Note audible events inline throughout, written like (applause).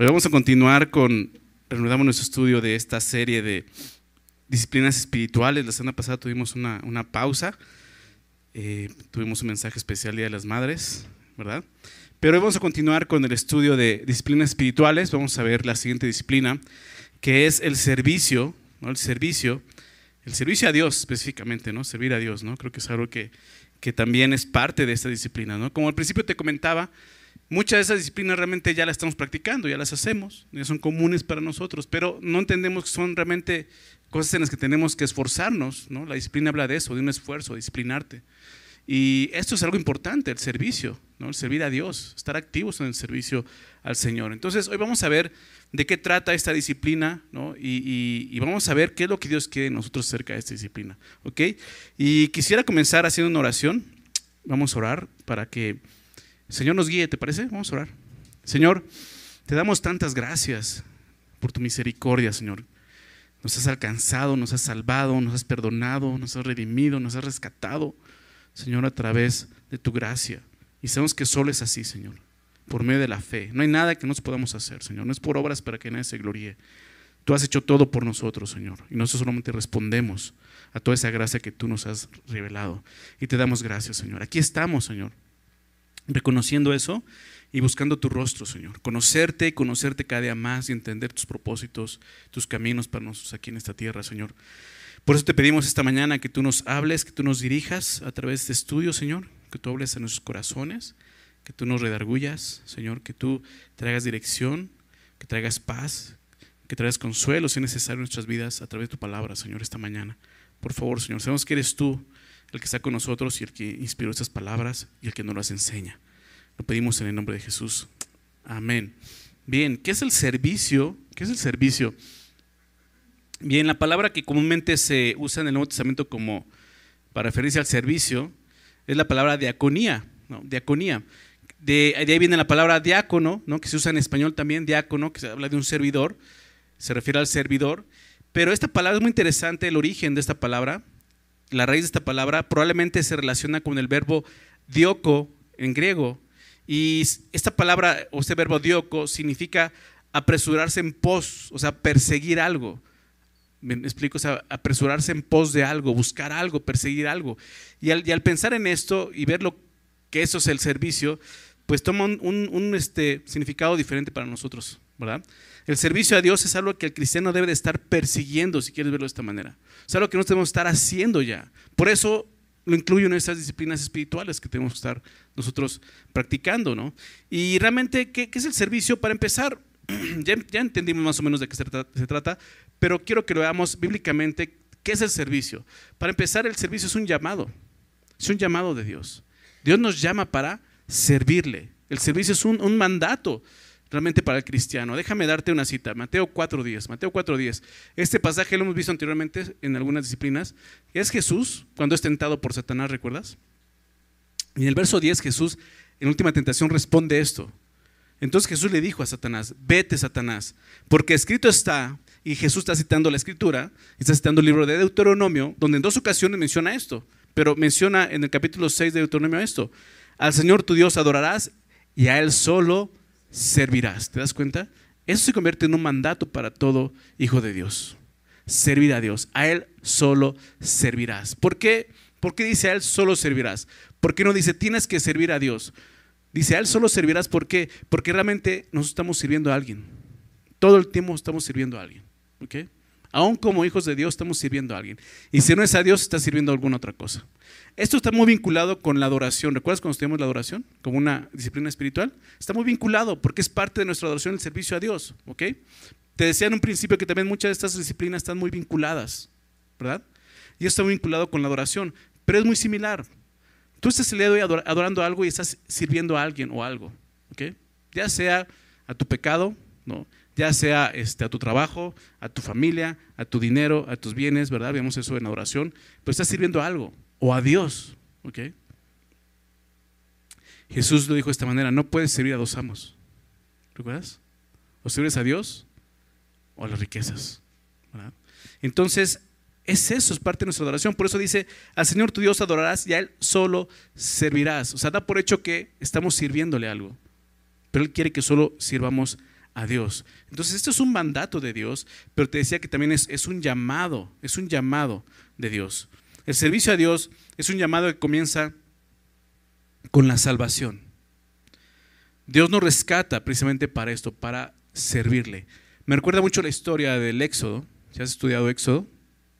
Hoy vamos a continuar con, reanudamos nuestro estudio de esta serie de disciplinas espirituales. La semana pasada tuvimos una, pausa, eh, tuvimos un mensaje especial Día de las Madres, ¿verdad? Pero hoy vamos a continuar con el estudio de disciplinas espirituales. Vamos a ver la siguiente disciplina, que es el servicio, ¿no? El servicio, el servicio a Dios específicamente, ¿no? Servir a Dios, ¿no? Creo que es algo que, que también es parte de esta disciplina, ¿no? Como al principio te comentaba, Muchas de esas disciplinas realmente ya las estamos practicando, ya las hacemos, ya son comunes para nosotros, pero no entendemos que son realmente cosas en las que tenemos que esforzarnos. ¿no? La disciplina habla de eso, de un esfuerzo, disciplinarte. Y esto es algo importante, el servicio, ¿no? el servir a Dios, estar activos en el servicio al Señor. Entonces, hoy vamos a ver de qué trata esta disciplina ¿no? y, vamos a ver qué es lo que Dios quiere de nosotros acerca de esta disciplina. ¿ok? Y quisiera comenzar haciendo una oración. Vamos a orar para que Señor nos guíe, ¿te parece? Vamos a orar. Señor, te damos tantas gracias por tu misericordia, Señor. Nos has alcanzado, nos has salvado, nos has perdonado, nos has redimido, nos has rescatado, Señor, a través de tu gracia. Y sabemos que solo es así, Señor, por medio de la fe. No hay nada que nos podamos hacer, Señor. No es por obras para que nadie se gloríe. Tú has hecho todo por nosotros, Señor. Y nosotros solamente respondemos a toda esa gracia que tú nos has revelado. Y te damos gracias, Señor. Aquí estamos, Señor reconociendo eso y buscando tu rostro, Señor. Conocerte y conocerte cada día más y entender tus propósitos, tus caminos para nosotros aquí en esta tierra, Señor. Por eso te pedimos esta mañana que tú nos hables, que tú nos dirijas a través de este estudio, Señor, que tú hables a nuestros corazones, que tú nos redargullas, Señor, que tú traigas dirección, que traigas paz, que traigas consuelo, si es necesario, en nuestras vidas a través de tu palabra, Señor, esta mañana. Por favor, Señor, sabemos que eres tú el que está con nosotros y el que inspiró estas palabras y el que nos las enseña. Lo pedimos en el nombre de Jesús. Amén. Bien, ¿qué es el servicio? ¿Qué es el servicio? Bien, la palabra que comúnmente se usa en el Nuevo Testamento como para referirse al servicio es la palabra diaconía, ¿no? Diaconía. De, ahí viene la palabra diácono, ¿no? que se usa en español también, diácono, que se habla de un servidor, se refiere al servidor. Pero esta palabra es muy interesante, el origen de esta palabra la raíz de esta palabra probablemente se relaciona con el verbo dioko en griego. Y esta palabra o este verbo dioko significa apresurarse en pos, o sea, perseguir algo. Me explico, o sea, apresurarse en pos de algo, buscar algo, perseguir algo. Y al, pensar en esto y ver lo que eso es el servicio, pues toma un, este, significado diferente para nosotros, ¿verdad? El servicio a Dios es algo que el cristiano debe de estar persiguiendo, si quieres verlo de esta manera. Es algo que no debemos estar haciendo ya. Por eso lo incluyo en estas disciplinas espirituales que tenemos que estar nosotros practicando, ¿no? Y realmente, ¿qué, es el servicio? Para empezar, (clears throat) ya, entendimos más o menos de qué se trata, pero quiero que lo veamos bíblicamente. ¿Qué es el servicio? Para empezar, el servicio es un llamado. Es un llamado de Dios. Dios nos llama para servirle. El servicio es un, un mandato realmente para el cristiano. Déjame darte una cita, Mateo 4.10. Mateo 4.10. Este pasaje lo hemos visto anteriormente en algunas disciplinas. Es Jesús cuando es tentado por Satanás, ¿recuerdas? Y en el verso 10 Jesús en última tentación responde esto. Entonces Jesús le dijo a Satanás, vete Satanás, porque escrito está, y Jesús está citando la escritura, está citando el libro de Deuteronomio, donde en dos ocasiones menciona esto, pero menciona en el capítulo 6 de Deuteronomio esto, al Señor tu Dios adorarás y a Él solo servirás. ¿Te das cuenta? Eso se convierte en un mandato para todo hijo de Dios. Servir a Dios. A Él solo servirás. ¿Por qué? ¿Por qué dice a Él solo servirás? ¿Por qué no dice tienes que servir a Dios? Dice a Él solo servirás. ¿Por qué? Porque realmente nos estamos sirviendo a alguien. Todo el tiempo estamos sirviendo a alguien. ¿Ok? Aún como hijos de Dios estamos sirviendo a alguien. Y si no es a Dios, está sirviendo a alguna otra cosa. Esto está muy vinculado con la adoración. ¿Recuerdas cuando estudiamos la adoración como una disciplina espiritual? Está muy vinculado porque es parte de nuestra adoración el servicio a Dios. ¿ok? Te decía en un principio que también muchas de estas disciplinas están muy vinculadas, ¿verdad? Y está vinculado con la adoración, pero es muy similar. Tú estás el día adorando algo y estás sirviendo a alguien o algo, ¿ok? Ya sea a tu pecado, ¿no? Ya sea este, a tu trabajo, a tu familia, a tu dinero, a tus bienes, ¿verdad? Vemos eso en adoración, pero estás sirviendo algo o a Dios, ¿ok? Jesús lo dijo de esta manera, no puedes servir a dos amos, ¿recuerdas? O sirves a Dios o a las riquezas, ¿verdad? Entonces, es eso, es parte de nuestra adoración. Por eso dice, al Señor tu Dios adorarás y a Él solo servirás. O sea, da por hecho que estamos sirviéndole algo. Pero Él quiere que solo sirvamos a Dios. Entonces, esto es un mandato de Dios, pero te decía que también es, es un llamado, es un llamado de Dios. El servicio a Dios es un llamado que comienza con la salvación. Dios nos rescata precisamente para esto, para servirle. Me recuerda mucho la historia del Éxodo. ¿Si has estudiado Éxodo?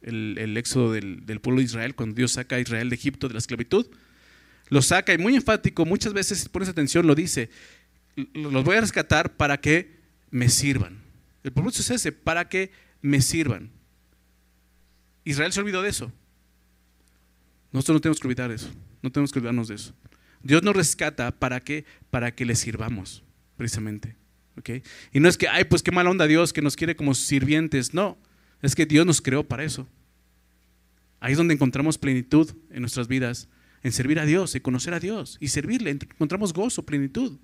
El, Éxodo del, del, pueblo de Israel, cuando Dios saca a Israel de Egipto de la esclavitud. Lo saca y muy enfático, muchas veces, pones atención, lo dice, los voy a rescatar para que me sirvan. El propósito es ese, para que me sirvan. Israel se olvidó de eso. Nosotros no tenemos que olvidar eso, no tenemos que olvidarnos de eso. Dios nos rescata para que, para que le sirvamos, precisamente. Y no es que, ay, pues qué mala onda Dios que nos quiere como sirvientes. No, es que Dios nos creó para eso. Ahí es donde encontramos plenitud en nuestras vidas, en servir a Dios, en conocer a Dios y servirle. Encontramos gozo, plenitud.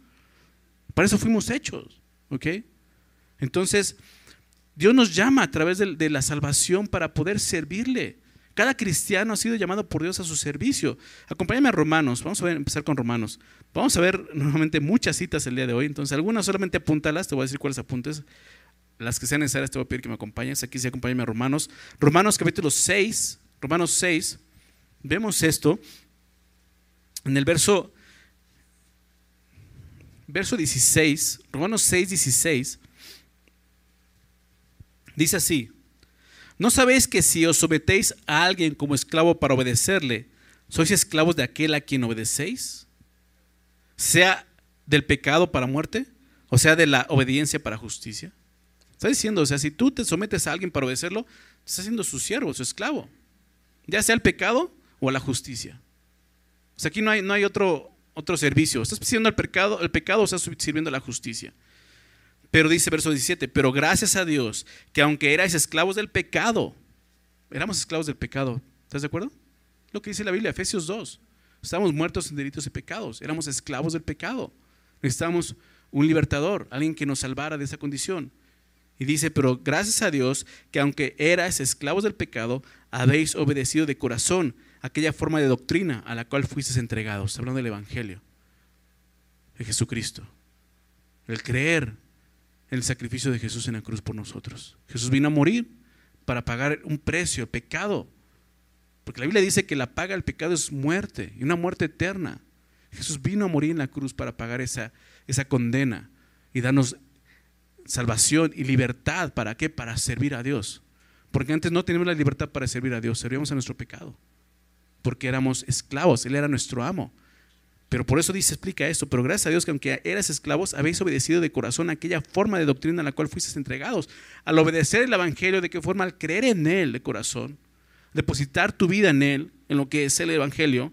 Para eso fuimos hechos. ¿Ok? Entonces, Dios nos llama a través de, la salvación para poder servirle. Cada cristiano ha sido llamado por Dios a su servicio. Acompáñame a Romanos. Vamos a empezar con Romanos. Vamos a ver (laughs) nuevamente muchas citas el día de hoy. Entonces, algunas solamente apúntalas. Te voy a decir cuáles apuntes. Las que sean necesarias te voy a pedir que me acompañes. Aquí sí, acompáñame a Romanos. Romanos capítulo 6. Romanos 6. Vemos esto. En el verso, verso 16. Romanos 6, 16. Dice así, ¿no sabéis que si os sometéis a alguien como esclavo para obedecerle, sois esclavos de aquel a quien obedecéis? Sea del pecado para muerte, o sea, de la obediencia para justicia. Está diciendo, o sea, si tú te sometes a alguien para obedecerlo, estás siendo su siervo, su esclavo. Ya sea el pecado o a la justicia. O sea, aquí no hay, no hay otro, otro servicio. Estás sirviendo al pecado, el pecado o estás sirviendo a la justicia. Pero dice verso 17, pero gracias a Dios que aunque erais esclavos del pecado, éramos esclavos del pecado. ¿Estás de acuerdo? Lo que dice la Biblia, Efesios 2. Estábamos muertos en delitos y pecados, éramos esclavos del pecado. Necesitábamos un libertador, alguien que nos salvara de esa condición. Y dice, pero gracias a Dios que aunque erais esclavos del pecado, habéis obedecido de corazón aquella forma de doctrina a la cual fuisteis entregados, hablando del Evangelio de Jesucristo. El creer el sacrificio de Jesús en la cruz por nosotros. Jesús vino a morir para pagar un precio, pecado. Porque la Biblia dice que la paga del pecado es muerte y una muerte eterna. Jesús vino a morir en la cruz para pagar esa, esa condena y darnos salvación y libertad. ¿Para qué? Para servir a Dios. Porque antes no teníamos la libertad para servir a Dios, servíamos a nuestro pecado. Porque éramos esclavos, Él era nuestro amo. Pero por eso dice, explica esto, pero gracias a Dios que aunque eras esclavos, habéis obedecido de corazón aquella forma de doctrina a la cual fuisteis entregados. Al obedecer el Evangelio, ¿de qué forma? Al creer en Él de corazón, depositar tu vida en Él, en lo que es el Evangelio,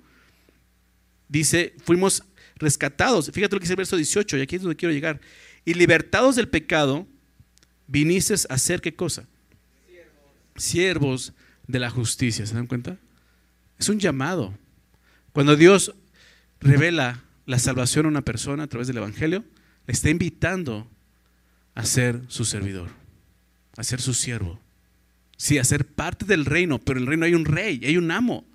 dice, fuimos rescatados. Fíjate lo que dice el verso 18, y aquí es donde quiero llegar. Y libertados del pecado, viniste a ser qué cosa? Siervos. Siervos de la justicia, ¿se dan cuenta? Es un llamado. Cuando Dios revela la salvación a una persona a través del Evangelio, le está invitando a ser su servidor, a ser su siervo. Sí, a ser parte del reino, pero en el reino hay un rey, hay un amo.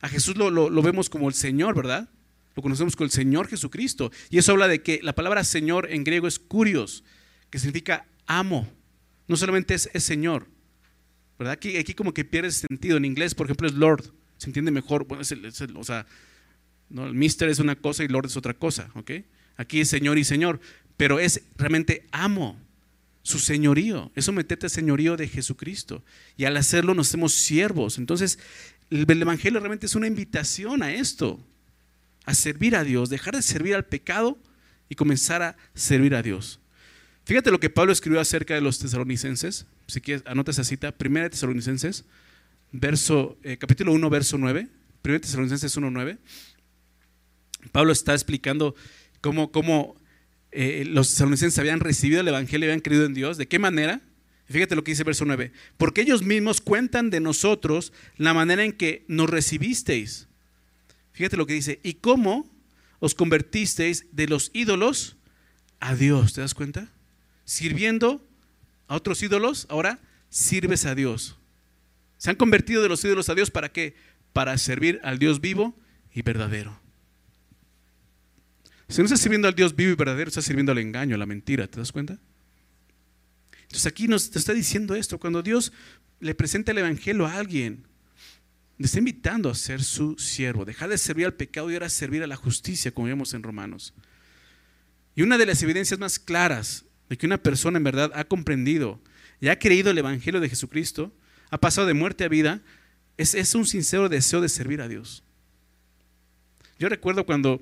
A Jesús lo, lo, vemos como el Señor, ¿verdad? Lo conocemos como el Señor Jesucristo. Y eso habla de que la palabra Señor en griego es curios, que significa amo. No solamente es, Señor, ¿verdad? Aquí, como que pierde sentido. En inglés, por ejemplo, es Lord. Se entiende mejor. Bueno, o sea, ¿no? El mister es una cosa y Lord es otra cosa, ¿ok? Aquí es Señor y Señor, pero es realmente amo su señorío, es someterte al señorío de Jesucristo. Y al hacerlo nos hacemos siervos. Entonces, el, Evangelio realmente es una invitación a esto, a servir a Dios, dejar de servir al pecado y comenzar a servir a Dios. Fíjate lo que Pablo escribió acerca de los tesalonicenses. Si quieres, anota esa cita. Primera Tesalonicenses, verso, eh, capítulo 1, verso 9. Primera Tesalonicenses 1, 9. Pablo está explicando cómo, eh, los tesalonicenses habían recibido el Evangelio y habían creído en Dios. ¿De qué manera? Fíjate lo que dice verso 9. Porque ellos mismos cuentan de nosotros la manera en que nos recibisteis. Fíjate lo que dice. Y cómo os convertisteis de los ídolos a Dios. ¿Te das cuenta? Sirviendo a otros ídolos, ahora sirves a Dios. Se han convertido de los ídolos a Dios para qué? Para servir al Dios vivo y verdadero. Si no estás sirviendo al Dios vivo y verdadero, estás sirviendo al engaño, a la mentira, ¿te das cuenta? Entonces aquí nos está diciendo esto, cuando Dios le presenta el Evangelio a alguien, le está invitando a ser su siervo, dejar de servir al pecado y ahora servir a la justicia, como vemos en Romanos. Y una de las evidencias más claras de que una persona en verdad ha comprendido y ha creído el Evangelio de Jesucristo, ha pasado de muerte a vida, es, es un sincero deseo de servir a Dios. Yo recuerdo cuando,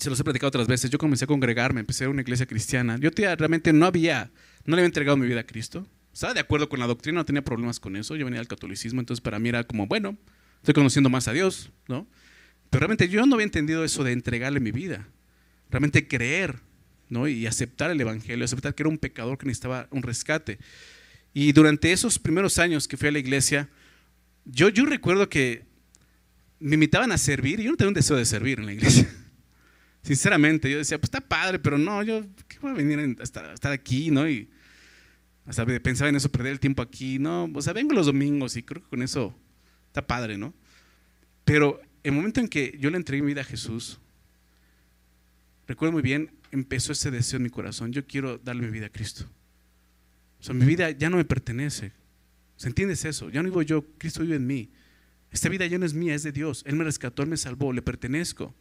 se los he platicado otras veces, yo comencé a congregarme, empecé a una iglesia cristiana. Yo realmente no había, no le había entregado mi vida a Cristo. Estaba de acuerdo con la doctrina, no tenía problemas con eso. Yo venía del catolicismo, entonces para mí era como, bueno, estoy conociendo más a Dios, ¿no? Pero realmente yo no había entendido eso de entregarle mi vida. Realmente creer, ¿no? Y aceptar el Evangelio, aceptar que era un pecador que necesitaba un rescate. Y durante esos primeros años que fui a la iglesia, yo, yo recuerdo que me invitaban a servir y yo no tenía un deseo de servir en la iglesia. Sinceramente, yo decía, pues está padre, pero no, yo, ¿qué voy a venir a estar, aquí, no? Y hasta pensaba en eso, perder el tiempo aquí, no, o sea, vengo los domingos y creo que con eso está padre, ¿no? Pero el momento en que yo le entregué mi vida a Jesús, recuerdo muy bien, empezó ese deseo en mi corazón, yo quiero darle mi vida a Cristo. O sea, mi vida ya no me pertenece. ¿Se entiendes eso? Ya no vivo yo, Cristo vive en mí. Esta vida ya no es mía, es de Dios. Él me rescató, Él me salvó, le pertenezco.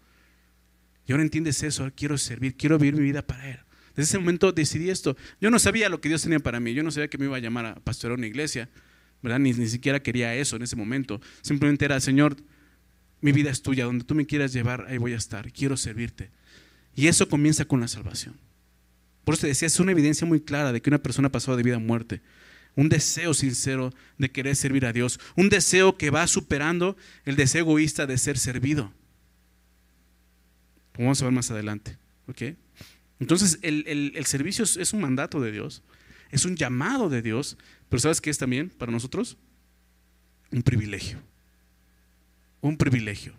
Y ahora entiendes eso, quiero servir, quiero vivir mi vida para Él. Desde ese momento decidí esto. Yo no sabía lo que Dios tenía para mí, yo no sabía que me iba a llamar a pastorear una iglesia, ¿verdad? Ni, ni siquiera quería eso en ese momento. Simplemente era, Señor, mi vida es tuya, donde tú me quieras llevar, ahí voy a estar, quiero servirte. Y eso comienza con la salvación. Por eso te decía, es una evidencia muy clara de que una persona pasado de vida a muerte un deseo sincero de querer servir a Dios, un deseo que va superando el deseo egoísta de ser servido. Vamos a ver más adelante. Entonces, el, servicio es, un mandato de Dios, es un llamado de Dios, pero ¿sabes qué es también para nosotros? Un privilegio. Un privilegio.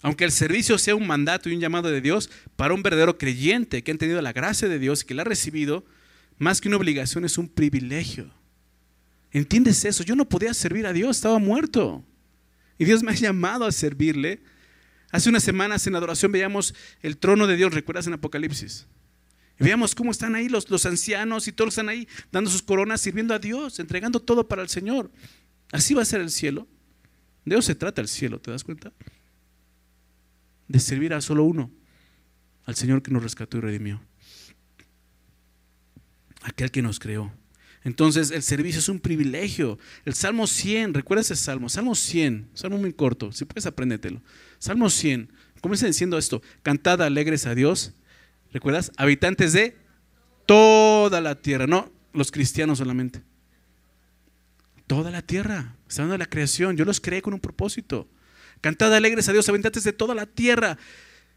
Aunque el servicio sea un mandato y un llamado de Dios, para un verdadero creyente que ha tenido la gracia de Dios y que la ha recibido, más que una obligación, es un privilegio. ¿Entiendes eso? Yo no podía servir a Dios, estaba muerto. Y Dios me ha llamado a servirle. Hace unas semanas en adoración veíamos el trono de Dios, ¿recuerdas en Apocalipsis? Veíamos cómo están ahí los, ancianos y todos están ahí dando sus coronas, sirviendo a Dios, entregando todo para el Señor. Así va a ser el cielo. De eso se trata el cielo, ¿te das cuenta? De servir a solo uno, al Señor que nos rescató y redimió aquel que nos creó. Entonces el servicio es un privilegio. El Salmo 100, recuerda ese Salmo, Salmo 100, Salmo muy corto, si puedes apréndetelo. Salmo 100, comienza diciendo esto, cantad alegres a Dios, ¿recuerdas? Habitantes de toda la tierra, no los cristianos solamente. Toda la tierra, está hablando de la creación, yo los creé con un propósito. Cantad alegres a Dios, habitantes de toda la tierra.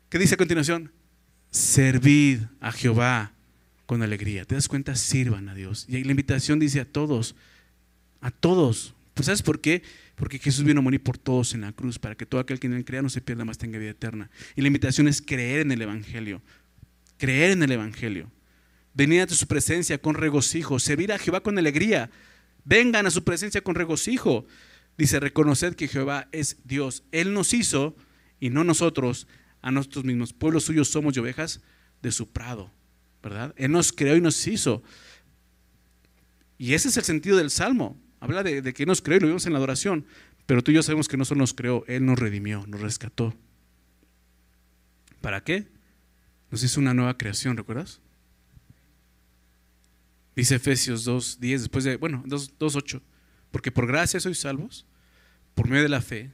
¿Qué dice a continuación? Servid a Jehová con alegría. ¿Te das cuenta? Sirvan a Dios. Y la invitación dice a todos, a todos. Pues ¿sabes por qué? Porque Jesús vino a morir por todos en la cruz, para que todo aquel que en él crea no se pierda, más tenga vida eterna. Y la invitación es creer en el Evangelio. Creer en el Evangelio. Venir a su presencia con regocijo. Servir a Jehová con alegría. Vengan a su presencia con regocijo. Dice, reconoced que Jehová es Dios. Él nos hizo y no nosotros a nosotros mismos. Pueblos suyos somos y ovejas de su prado. ¿verdad? Él nos creó y nos hizo. Y ese es el sentido del Salmo. Habla de, que nos creó y lo vimos en la adoración. Pero tú y yo sabemos que no solo nos creó, Él nos redimió, nos rescató. ¿Para qué? Nos hizo una nueva creación, ¿recuerdas? Dice Efesios 2, 10, después de, bueno, 2, 2, 8. Porque por gracia sois salvos, por medio de la fe.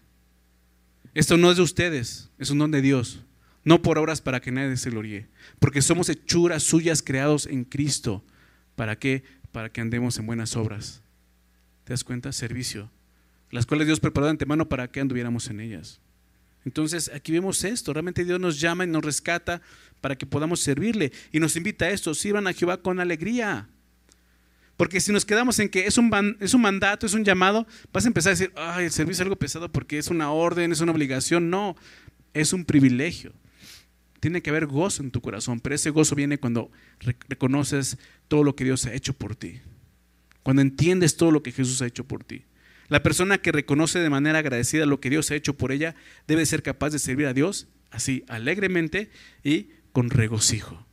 Esto no es de ustedes, es un don de Dios no por obras para que nadie se gloríe, porque somos hechuras suyas creados en Cristo. ¿Para qué? Para que andemos en buenas obras. ¿Te das cuenta? Servicio. Las cuales Dios preparó de antemano para que anduviéramos en ellas. Entonces aquí vemos esto, realmente Dios nos llama y nos rescata para que podamos servirle y nos invita a esto, sirvan a Jehová con alegría. Porque si nos quedamos en que es un, es un mandato, es un llamado, vas a empezar a decir, ay, el servicio es algo pesado porque es una orden, es una obligación. No, es un privilegio. Tiene que haber gozo en tu corazón, pero ese gozo viene cuando reconoces todo lo que Dios ha hecho por ti. Cuando entiendes todo lo que Jesús ha hecho por ti. La persona que reconoce de manera agradecida lo que Dios ha hecho por ella debe ser capaz de servir a Dios así, alegremente y con regocijo.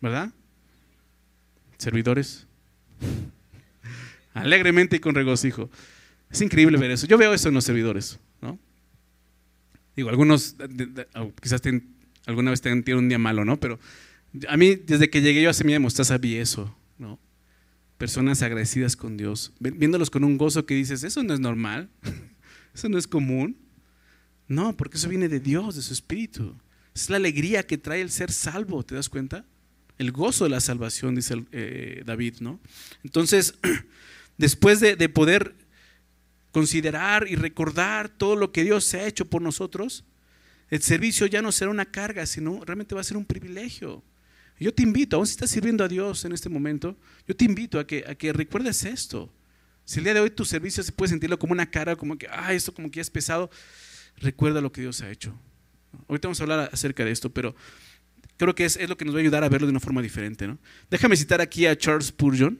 ¿Verdad? servidores. (laughs) Alegremente y con regocijo. Es increíble ver eso. Yo veo eso en los servidores. ¿no? Digo, algunos quizás alguna vez tengan un día malo, ¿no? Pero a mí, desde que llegué yo a Semilla de Mostaza, vi eso. Personas agradecidas con Dios, viéndolos con un gozo que dices, eso no es normal, (laughs) eso no es común. No, porque eso viene de Dios, de su Espíritu. Es la alegría que trae el ser salvo, ¿te das cuenta? El gozo de la salvación, dice eh, David, ¿no? Entonces, (clears throat) después de, de poder considerar y recordar todo lo que Dios ha hecho por nosotros, el servicio ya no será una carga, sino realmente va a ser un privilegio. Yo te invito, aún si estás sirviendo a Dios en este momento, yo te invito a que, a que recuerdes esto. Si el día de hoy tu servicio se puede sentirlo como una carga, como que, ah, esto como que es pesado, recuerda lo que Dios ha hecho. Ahorita vamos a hablar acerca de esto, pero creo que es, lo que nos va a ayudar a verlo de una forma diferente. ¿no? Déjame citar aquí a Charles Spurgeon,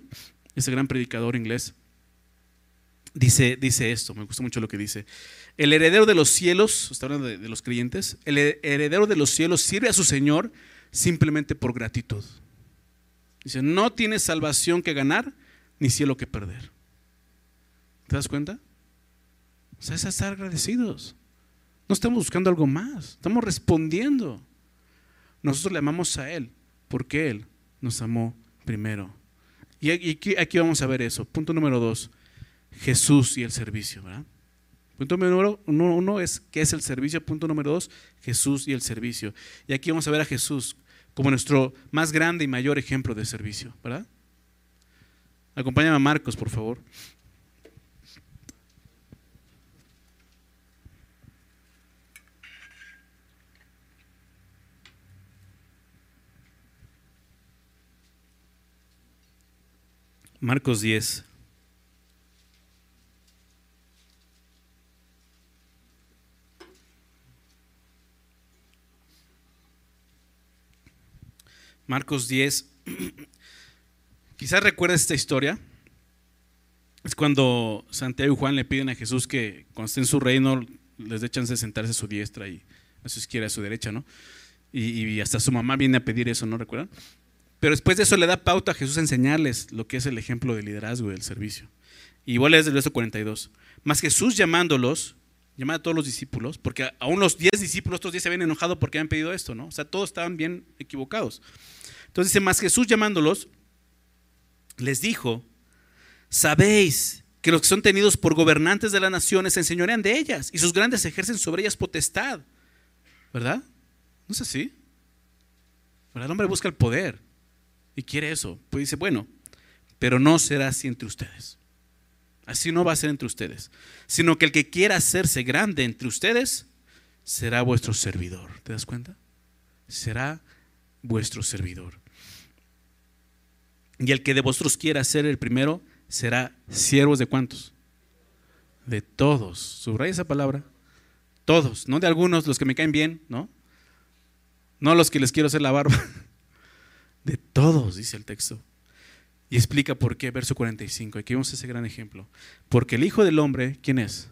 ese gran predicador inglés. Dice, dice esto, me gusta mucho lo que dice. El heredero de los cielos, está hablando de los creyentes, el heredero de los cielos sirve a su Señor simplemente por gratitud. Dice, no tiene salvación que ganar ni cielo que perder. ¿Te das cuenta? O sea, es estar agradecidos. No estamos buscando algo más, estamos respondiendo. Nosotros le amamos a Él porque Él nos amó primero. Y aquí, vamos a ver eso. Punto número dos, Jesús y el servicio. Punto número uno, es qué es el servicio. Punto número dos, Jesús y el servicio. Y aquí vamos a ver a Jesús como nuestro más grande y mayor ejemplo de servicio. ¿verdad? Acompáñame a Marcos, por favor. Marcos 10. Marcos 10. (clears throat) Quizás recuerdes esta historia. Es cuando Santiago y Juan le piden a Jesús que cuando esté en su reino les dé chance de sentarse a su diestra y a su izquierda, a su derecha, ¿no? Y, hasta su mamá viene a pedir eso, ¿no recuerdan? Pero después de eso le da pauta a Jesús a enseñarles lo que es el ejemplo de liderazgo y del servicio. Y a leer el verso 42. Más Jesús llamándolos, llama a todos los discípulos, porque aún los 10 discípulos, otros 10 se habían enojado porque habían pedido esto, ¿no? O sea, todos estaban bien equivocados. Entonces dice, más Jesús llamándolos, les dijo, sabéis que los que son tenidos por gobernantes de las naciones se enseñorean de ellas y sus grandes ejercen sobre ellas potestad. ¿Verdad? ¿No es así? El hombre busca el poder y quiere eso. Pues dice, bueno, pero no será así entre ustedes. Así no va a ser entre ustedes. Sino que el que quiera hacerse grande entre ustedes será vuestro servidor. ¿Te das cuenta? Será vuestro servidor. Y el que de vosotros quiera ser el primero será siervos de cuántos? De todos. Subraya esa palabra. Todos, no de algunos, los que me caen bien, ¿no? No los que les quiero hacer la barba. (laughs) De todos, dice el texto. Y explica por qué, verso 45. Aquí vemos ese gran ejemplo. Porque el Hijo del Hombre, ¿quién es?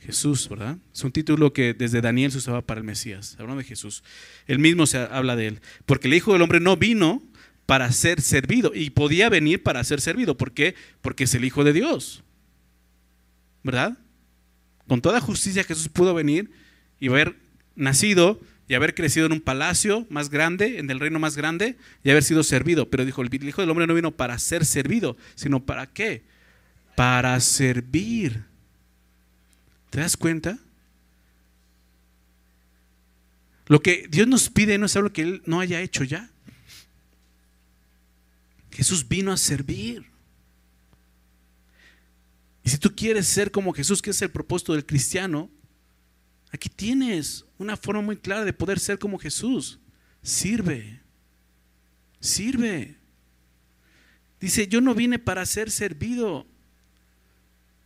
Jesús, ¿verdad? Es un título que desde Daniel se usaba para el Mesías, hablando de Jesús. Él mismo se habla de él. Porque el Hijo del Hombre no vino para ser servido y podía venir para ser servido. ¿Por qué? Porque es el Hijo de Dios. ¿Verdad? Con toda justicia Jesús pudo venir y haber nacido y haber crecido en un palacio más grande, en el reino más grande, y haber sido servido. Pero dijo, el Hijo del Hombre no vino para ser servido, sino para qué? Para servir. ¿Te das cuenta? Lo que Dios nos pide no es algo que Él no haya hecho ya. Jesús vino a servir. Y si tú quieres ser como Jesús, que es el propósito del cristiano, Aquí tienes una forma muy clara de poder ser como Jesús. Sirve. Sirve. Dice, yo no vine para ser servido.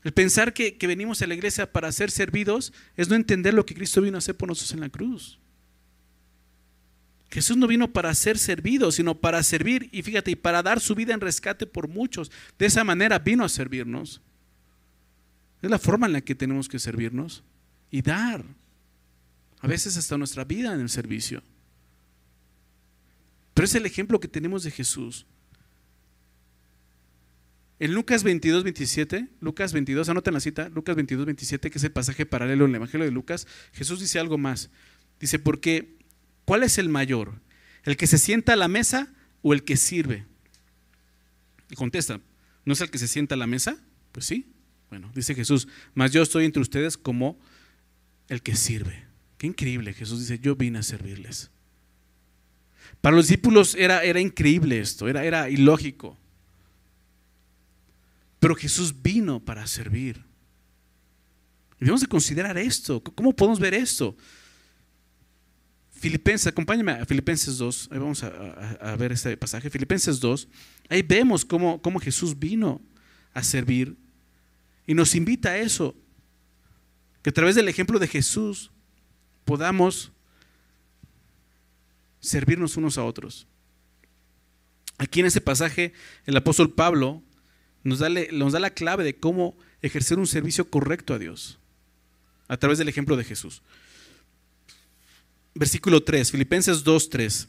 El pensar que, venimos a la iglesia para ser servidos es no entender lo que Cristo vino a hacer por nosotros en la cruz. Jesús no vino para ser servido, sino para servir y fíjate, y para dar su vida en rescate por muchos. De esa manera vino a servirnos. Es la forma en la que tenemos que servirnos y dar. A veces hasta nuestra vida en el servicio. Pero es el ejemplo que tenemos de Jesús. En Lucas 22, 27, Lucas 22, anoten la cita, Lucas 22, 27, que es el pasaje paralelo en el Evangelio de Lucas, Jesús dice algo más. Dice, porque, ¿cuál es el mayor? ¿El que se sienta a la mesa o el que sirve? Y contesta, ¿no es el que se sienta a la mesa? Pues sí. Bueno, dice Jesús, mas yo estoy entre ustedes como el que sirve. Qué increíble. Jesús dice, yo vine a servirles. Para los discípulos era, era increíble esto, era, era ilógico. Pero Jesús vino para servir. Debemos de considerar esto. ¿Cómo podemos ver esto? Filipenses, acompáñame a Filipenses 2, ahí vamos a, ver este pasaje, Filipenses 2, ahí vemos cómo, cómo Jesús vino a servir y nos invita a eso, que a través del ejemplo de Jesús podamos servirnos unos a otros. Aquí en ese pasaje el apóstol Pablo nos da, la clave de cómo ejercer un servicio correcto a Dios a través del ejemplo de Jesús versículo 3, Filipenses 2, 3.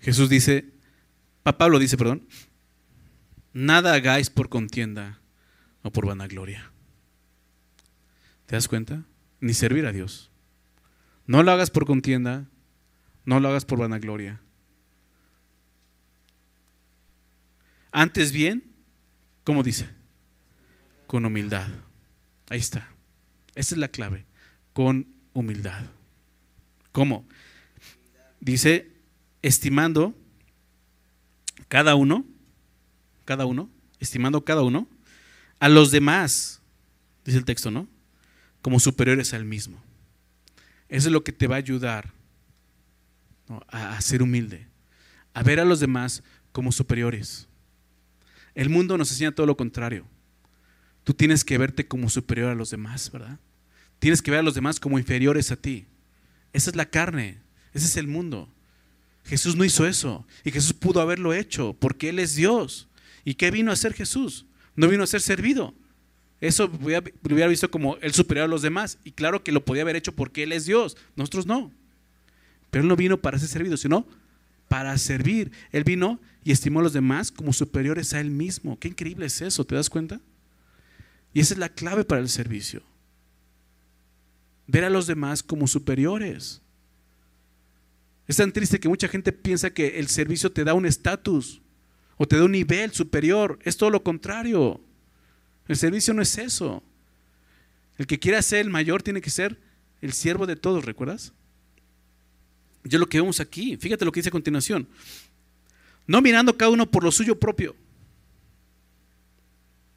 Jesús dice, Pablo dice, perdón, nada hagáis por contienda o por vanagloria. ¿Te das cuenta? Ni servir a Dios. No lo hagas por contienda, no lo hagas por vanagloria. Antes bien, ¿cómo dice? Con humildad. Ahí está. Esa es la clave con humildad. ¿Cómo? Dice, estimando cada uno, cada uno, estimando cada uno, a los demás, dice el texto, ¿no? Como superiores al mismo. Eso es lo que te va a ayudar a, ser humilde, a ver a los demás como superiores. El mundo nos enseña todo lo contrario. Tú tienes que verte como superior a los demás, ¿verdad? Tienes que ver a los demás como inferiores a ti. Esa es la carne, ese es el mundo. Jesús no hizo eso y Jesús pudo haberlo hecho porque Él es Dios. ¿Y qué vino a ser Jesús? No vino a ser servido. Eso lo hubiera visto como el superior a los demás. Y claro que lo podía haber hecho porque Él es Dios. Nosotros no. Pero Él no vino para ser servido, sino para servir. Él vino y estimó a los demás como superiores a Él mismo. Qué increíble es eso, ¿te das cuenta? Y esa es la clave para el servicio ver a los demás como superiores. Es tan triste que mucha gente piensa que el servicio te da un estatus o te da un nivel superior. Es todo lo contrario. El servicio no es eso. El que quiera ser el mayor tiene que ser el siervo de todos, ¿recuerdas? Yo lo que vemos aquí, fíjate lo que dice a continuación. No mirando cada uno por lo suyo propio.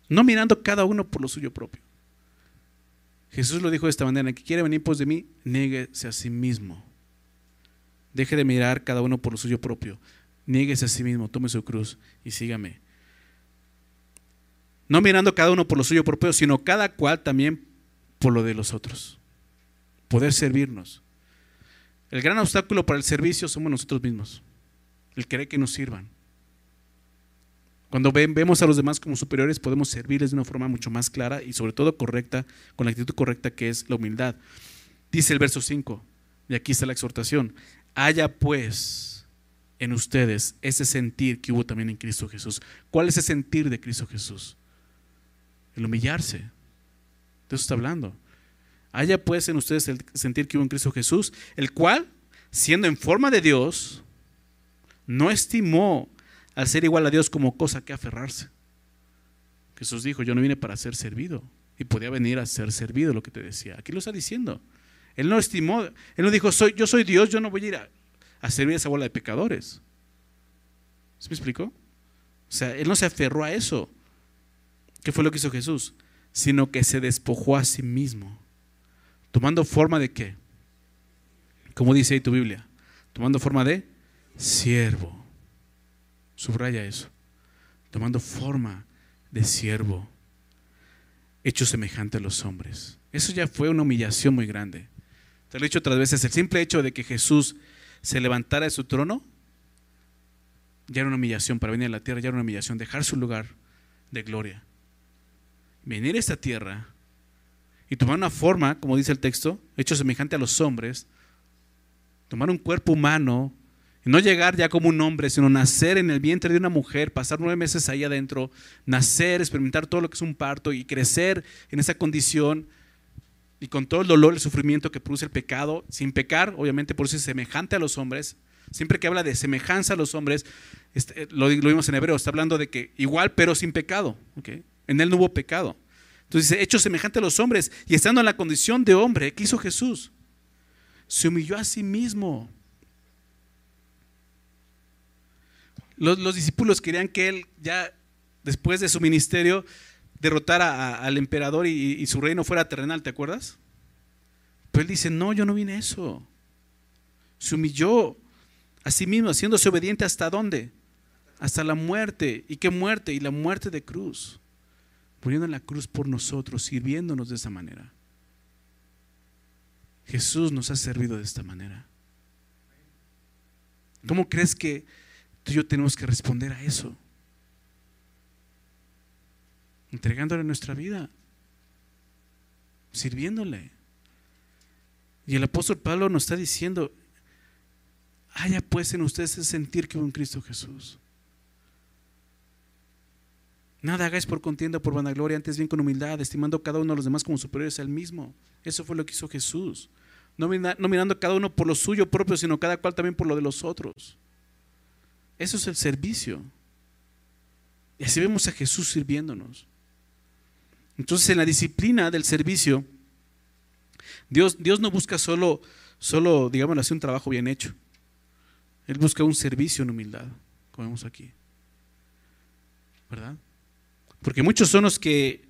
No mirando cada uno por lo suyo propio. Jesús lo dijo de esta manera, el que quiere venir pos de mí, nieguese a sí mismo. Deje de mirar cada uno por lo suyo propio. Nieguese a sí mismo, tome su cruz y sígame. No mirando cada uno por lo suyo propio, sino cada cual también por lo de los otros. Poder servirnos. El gran obstáculo para el servicio somos nosotros mismos. El querer que nos sirvan. Cuando vemos a los demás como superiores, podemos servirles de una forma mucho más clara y sobre todo correcta, con la actitud correcta que es la humildad. Dice el verso 5, y aquí está la exhortación, haya pues en ustedes ese sentir que hubo también en Cristo Jesús. ¿Cuál es ese sentir de Cristo Jesús? El humillarse. De eso está hablando. Haya pues en ustedes el sentir que hubo en Cristo Jesús, el cual, siendo en forma de Dios, no estimó al ser igual a Dios como cosa que aferrarse. Jesús dijo, yo no vine para ser servido. Y podía venir a ser servido, lo que te decía. Aquí lo está diciendo. Él no estimó, él no dijo, soy, yo soy Dios, yo no voy a ir a, servir a esa bola de pecadores. ¿Se me explicó? O sea, él no se aferró a eso. ¿Qué fue lo que hizo Jesús? Sino que se despojó a sí mismo. Tomando forma de qué? Como dice ahí tu Biblia. Tomando forma de siervo. Subraya eso. Tomando forma de siervo, hecho semejante a los hombres. Eso ya fue una humillación muy grande. Te lo he dicho otras veces, el simple hecho de que Jesús se levantara de su trono, ya era una humillación para venir a la tierra, ya era una humillación, dejar su lugar de gloria. Venir a esta tierra y tomar una forma, como dice el texto, hecho semejante a los hombres, tomar un cuerpo humano, no llegar ya como un hombre, sino nacer en el vientre de una mujer, pasar nueve meses ahí adentro, nacer, experimentar todo lo que es un parto y crecer en esa condición y con todo el dolor, el sufrimiento que produce el pecado, sin pecar, obviamente por eso es semejante a los hombres. Siempre que habla de semejanza a los hombres, este, lo, lo, vimos en hebreo, está hablando de que igual pero sin pecado. En él no hubo pecado. Entonces dice, hecho semejante a los hombres y estando en la condición de hombre, ¿qué hizo Jesús? Se humilló a sí mismo Los, discípulos querían que él ya después de su ministerio derrotara al emperador y, su reino fuera terrenal, ¿te acuerdas? Pero él dice, no, yo no vine a eso. Se humilló a sí mismo, haciéndose obediente hasta dónde? Hasta la muerte. ¿Y qué muerte? Y la muerte de cruz. Muriendo en la cruz por nosotros, sirviéndonos de esa manera. Jesús nos ha servido de esta manera. ¿Cómo crees que Tú y yo tenemos que responder a eso. Entregándole nuestra vida. Sirviéndole. Y el apóstol Pablo nos está diciendo, haya pues en ustedes ese sentir que hubo en Cristo Jesús. Nada hagáis por contienda, por vanagloria, antes bien con humildad, estimando cada uno a los demás como superiores al mismo. Eso fue lo que hizo Jesús. No, no mirando cada uno por lo suyo propio, sino cada cual también por lo de los otros. Eso es el servicio. Y así vemos a Jesús sirviéndonos. Entonces, en la disciplina del servicio, Dios, Dios no busca solo, solo, digamos así, un trabajo bien hecho. Él busca un servicio en humildad, como vemos aquí. ¿Verdad? Porque muchos son los que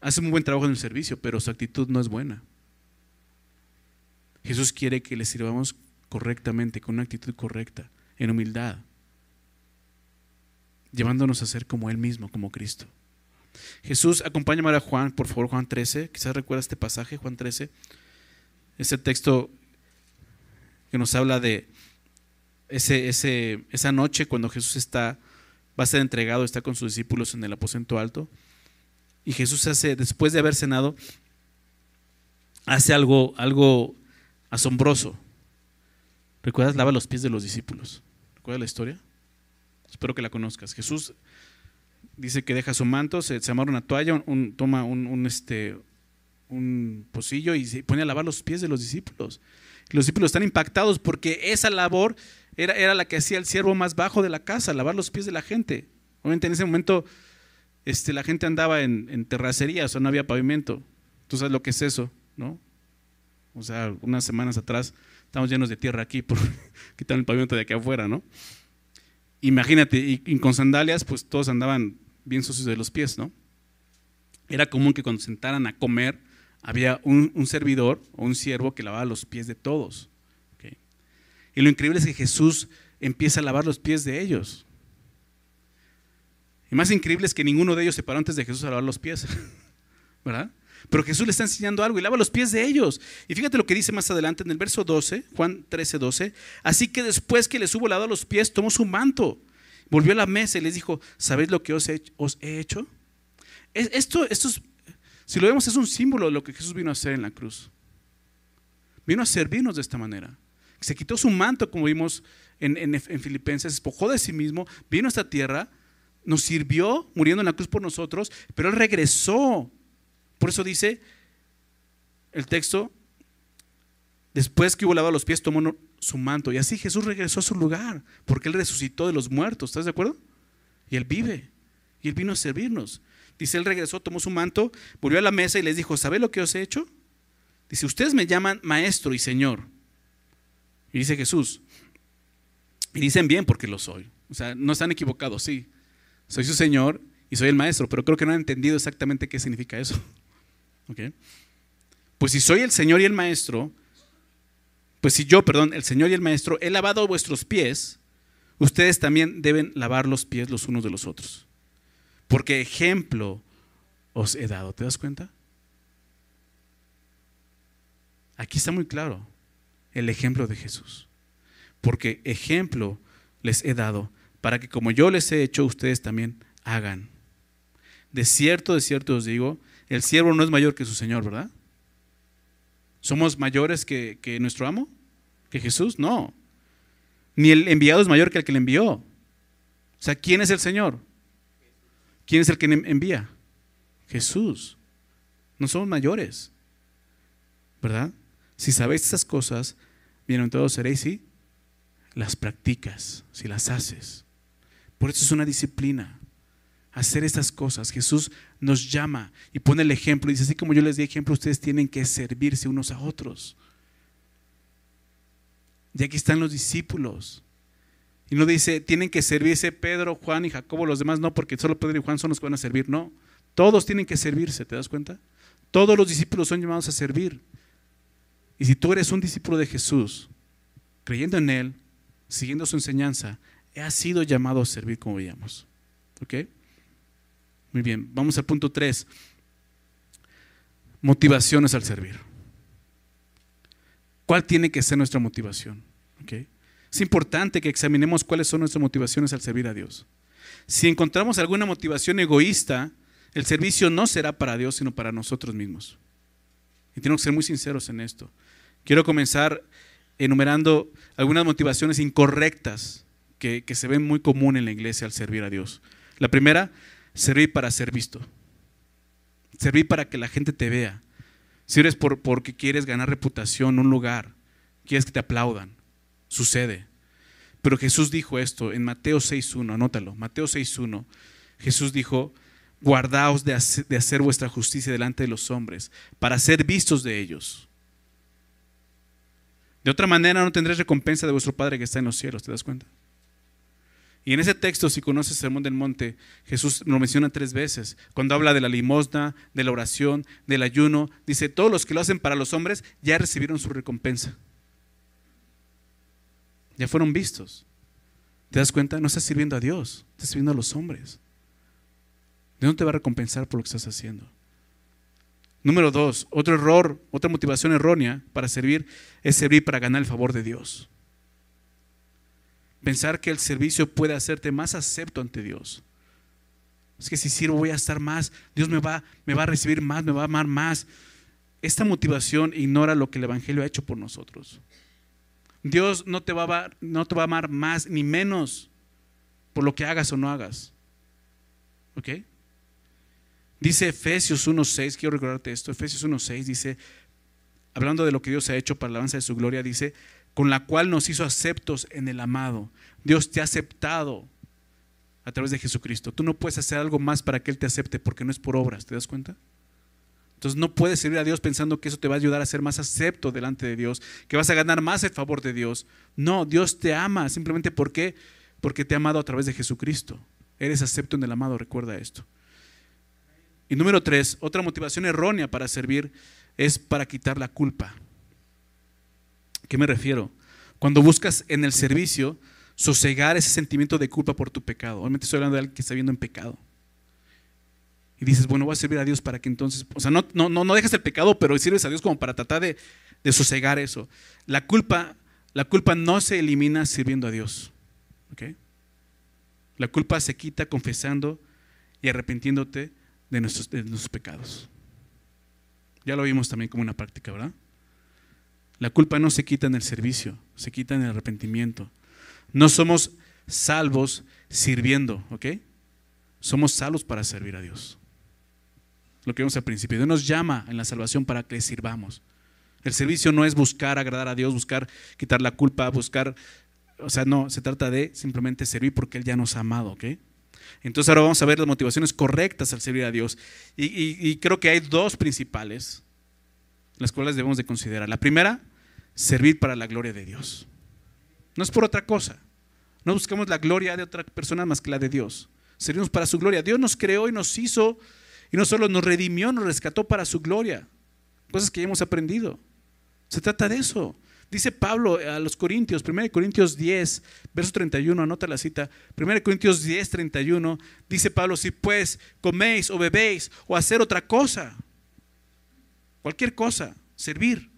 hacen un buen trabajo en el servicio, pero su actitud no es buena. Jesús quiere que le sirvamos correctamente, con una actitud correcta, en humildad llevándonos a ser como Él mismo, como Cristo. Jesús, acompáñame a Juan, por favor, Juan 13. Quizás recuerda este pasaje, Juan 13. Ese texto que nos habla de ese, esa noche cuando Jesús está, va a ser entregado, está con sus discípulos en el aposento alto. Y Jesús hace, después de haber cenado, hace algo, algo asombroso. ¿Recuerdas? Lava los pies de los discípulos. ¿Recuerdas la historia? Espero que la conozcas. Jesús dice que deja su manto, se, se amarra una toalla, toma un, este, un pocillo y se pone a lavar los pies de los discípulos. los discípulos están impactados porque esa labor era, era la que hacía el siervo más bajo de la casa, lavar los pies de la gente. Obviamente en ese momento este, la gente andaba en, en terracería, o sea, no había pavimento. Tú sabes lo que es eso, ¿no? O sea, unas semanas atrás estamos llenos de tierra aquí por (laughs) quitar el pavimento de aquí afuera, ¿no? imagínate, y, con sandalias, pues todos andaban bien sucios de los pies, ¿no? Era común que cuando sentaran a comer, había un, servidor o un siervo que lavaba los pies de todos. Y lo increíble es que Jesús empieza a lavar los pies de ellos. Y más increíble es que ninguno de ellos se paró antes de Jesús a lavar los pies. (laughs) ¿Verdad? Pero Jesús le está enseñando algo y lava los pies de ellos. Y fíjate lo que dice más adelante en el verso 12, Juan 13, 12. Así que después que les hubo lavado los pies, tomó su manto, volvió a la mesa y les dijo, ¿sabéis lo que os he, hecho? Esto, esto es, si lo vemos, es un símbolo de lo que Jesús vino a hacer en la cruz. Vino a servirnos de esta manera. Se quitó su manto, como vimos en, en, en Filipenses, despojó de sí mismo, vino a esta tierra, nos sirvió muriendo en la cruz por nosotros, pero Él regresó por eso dice el texto, después que hubo lavado los pies, tomó su manto. Y así Jesús regresó a su lugar, porque Él resucitó de los muertos. ¿Estás de acuerdo? Y Él vive. Y Él vino a servirnos. Dice, Él regresó, tomó su manto, volvió a la mesa y les dijo, ¿sabe lo que os he hecho? Dice, ustedes me llaman maestro y señor. Y dice Jesús, y dicen bien porque lo soy. O sea, no están equivocados, sí. Soy su señor y soy el maestro, pero creo que no han entendido exactamente qué significa eso. (laughs) Pues si soy el Señor y el Maestro, pues si yo, perdón, el Señor y el Maestro, he lavado vuestros pies, ustedes también deben lavar los pies los unos de los otros. Porque ejemplo os he dado, ¿te das cuenta? Aquí está muy claro el ejemplo de Jesús. Porque ejemplo les he dado para que como yo les he hecho, ustedes también hagan. De cierto, de cierto os digo, el siervo no es mayor que su Señor, ¿verdad? ¿Somos mayores que, nuestro amo? ¿Que Jesús? No. Ni el enviado es mayor que el que le envió. O sea, ¿quién es el Señor? ¿Quién es el que envía? Jesús. No somos mayores. ¿Verdad? Si sabéis esas cosas, bienaventurados seréis si las practicas, si las haces. Por eso es una disciplina. Hacer estas cosas. Jesús nos llama y pone el ejemplo. Dice, así como yo les di ejemplo, ustedes tienen que servirse unos a otros. Y aquí están los discípulos. Y no dice, tienen que servirse Pedro, Juan y Jacobo, los demás no, porque solo Pedro y Juan son los que van a servir. No, todos tienen que servirse, ¿te das cuenta? Todos los discípulos son llamados a servir. Y si tú eres un discípulo de Jesús, creyendo en Él, siguiendo su enseñanza, has sido llamado a servir como veíamos. ¿Ok? Muy bien, vamos al punto 3. Motivaciones al servir. ¿Cuál tiene que ser nuestra motivación? Es importante que examinemos cuáles son nuestras motivaciones al servir a Dios. Si encontramos alguna motivación egoísta, el servicio no será para Dios, sino para nosotros mismos. Y tenemos que ser muy sinceros en esto. Quiero comenzar enumerando algunas motivaciones incorrectas que, se ven muy común en la iglesia al servir a Dios. La primera, servir para ser visto. Servir para que la gente te vea. Si eres por, porque quieres ganar reputación, un lugar, quieres que te aplaudan, sucede. Pero Jesús dijo esto en Mateo 6.1, anótalo, Mateo 6.1. Jesús dijo, guardaos de hacer, de hacer vuestra justicia delante de los hombres, para ser vistos de ellos. De otra manera no tendréis recompensa de vuestro Padre que está en los cielos, ¿te das cuenta? Y en ese texto, si conoces el Sermón del Monte, Jesús lo menciona tres veces. Cuando habla de la limosna, de la oración, del ayuno, dice, todos los que lo hacen para los hombres ya recibieron su recompensa. Ya fueron vistos. ¿Te das cuenta? No estás sirviendo a Dios, estás sirviendo a los hombres. Dios no te va a recompensar por lo que estás haciendo. Número dos, otro error, otra motivación errónea para servir es servir para ganar el favor de Dios. Pensar que el servicio puede hacerte más acepto ante Dios. Es que si sirvo voy a estar más, Dios me va, me va a recibir más, me va a amar más. Esta motivación ignora lo que el Evangelio ha hecho por nosotros. Dios no te va a, no te va a amar más ni menos por lo que hagas o no hagas. ¿Ok? Dice Efesios 1.6, quiero recordarte esto, Efesios 1.6 dice, hablando de lo que Dios ha hecho para la alabanza de su gloria, dice, con la cual nos hizo aceptos en el amado. Dios te ha aceptado a través de Jesucristo. Tú no puedes hacer algo más para que Él te acepte porque no es por obras, ¿te das cuenta? Entonces no puedes servir a Dios pensando que eso te va a ayudar a ser más acepto delante de Dios, que vas a ganar más el favor de Dios. No, Dios te ama simplemente porque porque te ha amado a través de Jesucristo. Eres acepto en el amado, recuerda esto. Y número tres, otra motivación errónea para servir es para quitar la culpa qué me refiero? Cuando buscas en el servicio sosegar ese sentimiento de culpa por tu pecado. Obviamente estoy hablando de alguien que está viendo en pecado. Y dices, bueno, voy a servir a Dios para que entonces, o sea, no, no, no dejes el pecado, pero sirves a Dios como para tratar de, de sosegar eso. La culpa, la culpa no se elimina sirviendo a Dios. La culpa se quita confesando y arrepintiéndote de nuestros, de nuestros pecados. Ya lo vimos también como una práctica, ¿verdad? La culpa no se quita en el servicio, se quita en el arrepentimiento. No somos salvos sirviendo, ¿ok? Somos salvos para servir a Dios. Lo que vimos al principio. Dios nos llama en la salvación para que le sirvamos. El servicio no es buscar agradar a Dios, buscar quitar la culpa, buscar, o sea, no, se trata de simplemente servir porque Él ya nos ha amado, ¿ok? Entonces ahora vamos a ver las motivaciones correctas al servir a Dios. Y, y creo que hay dos principales las cuales debemos de considerar. La primera, servir para la gloria de Dios. No es por otra cosa. No buscamos la gloria de otra persona más que la de Dios. Servimos para su gloria. Dios nos creó y nos hizo y no solo nos redimió, nos rescató para su gloria. Cosas que ya hemos aprendido. Se trata de eso. Dice Pablo a los Corintios, 1 Corintios 10, verso 31, anota la cita. 1 Corintios 10, 31, dice Pablo, si pues coméis o bebéis o hacer otra cosa, Cualquier cosa, servir.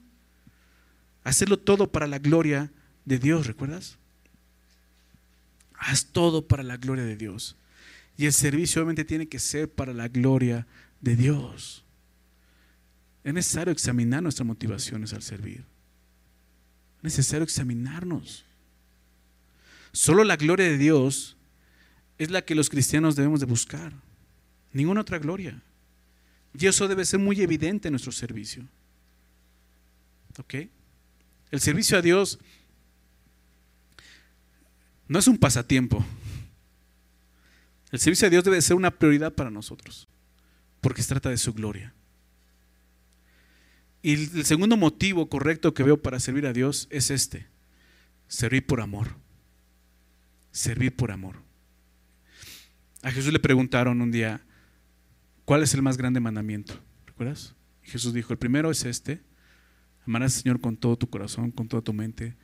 Hacerlo todo para la gloria de Dios, ¿recuerdas? Haz todo para la gloria de Dios. Y el servicio obviamente tiene que ser para la gloria de Dios. Es necesario examinar nuestras motivaciones al servir. Es necesario examinarnos. Solo la gloria de Dios es la que los cristianos debemos de buscar. Ninguna otra gloria. Y eso debe ser muy evidente en nuestro servicio. ¿Ok? El servicio a Dios no es un pasatiempo. El servicio a Dios debe ser una prioridad para nosotros, porque se trata de su gloria. Y el segundo motivo correcto que veo para servir a Dios es este, servir por amor. Servir por amor. A Jesús le preguntaron un día, ¿cuál es el más grande mandamiento? ¿Recuerdas? Y Jesús dijo, el primero es este, amarás al Señor con todo tu corazón, con toda tu mente,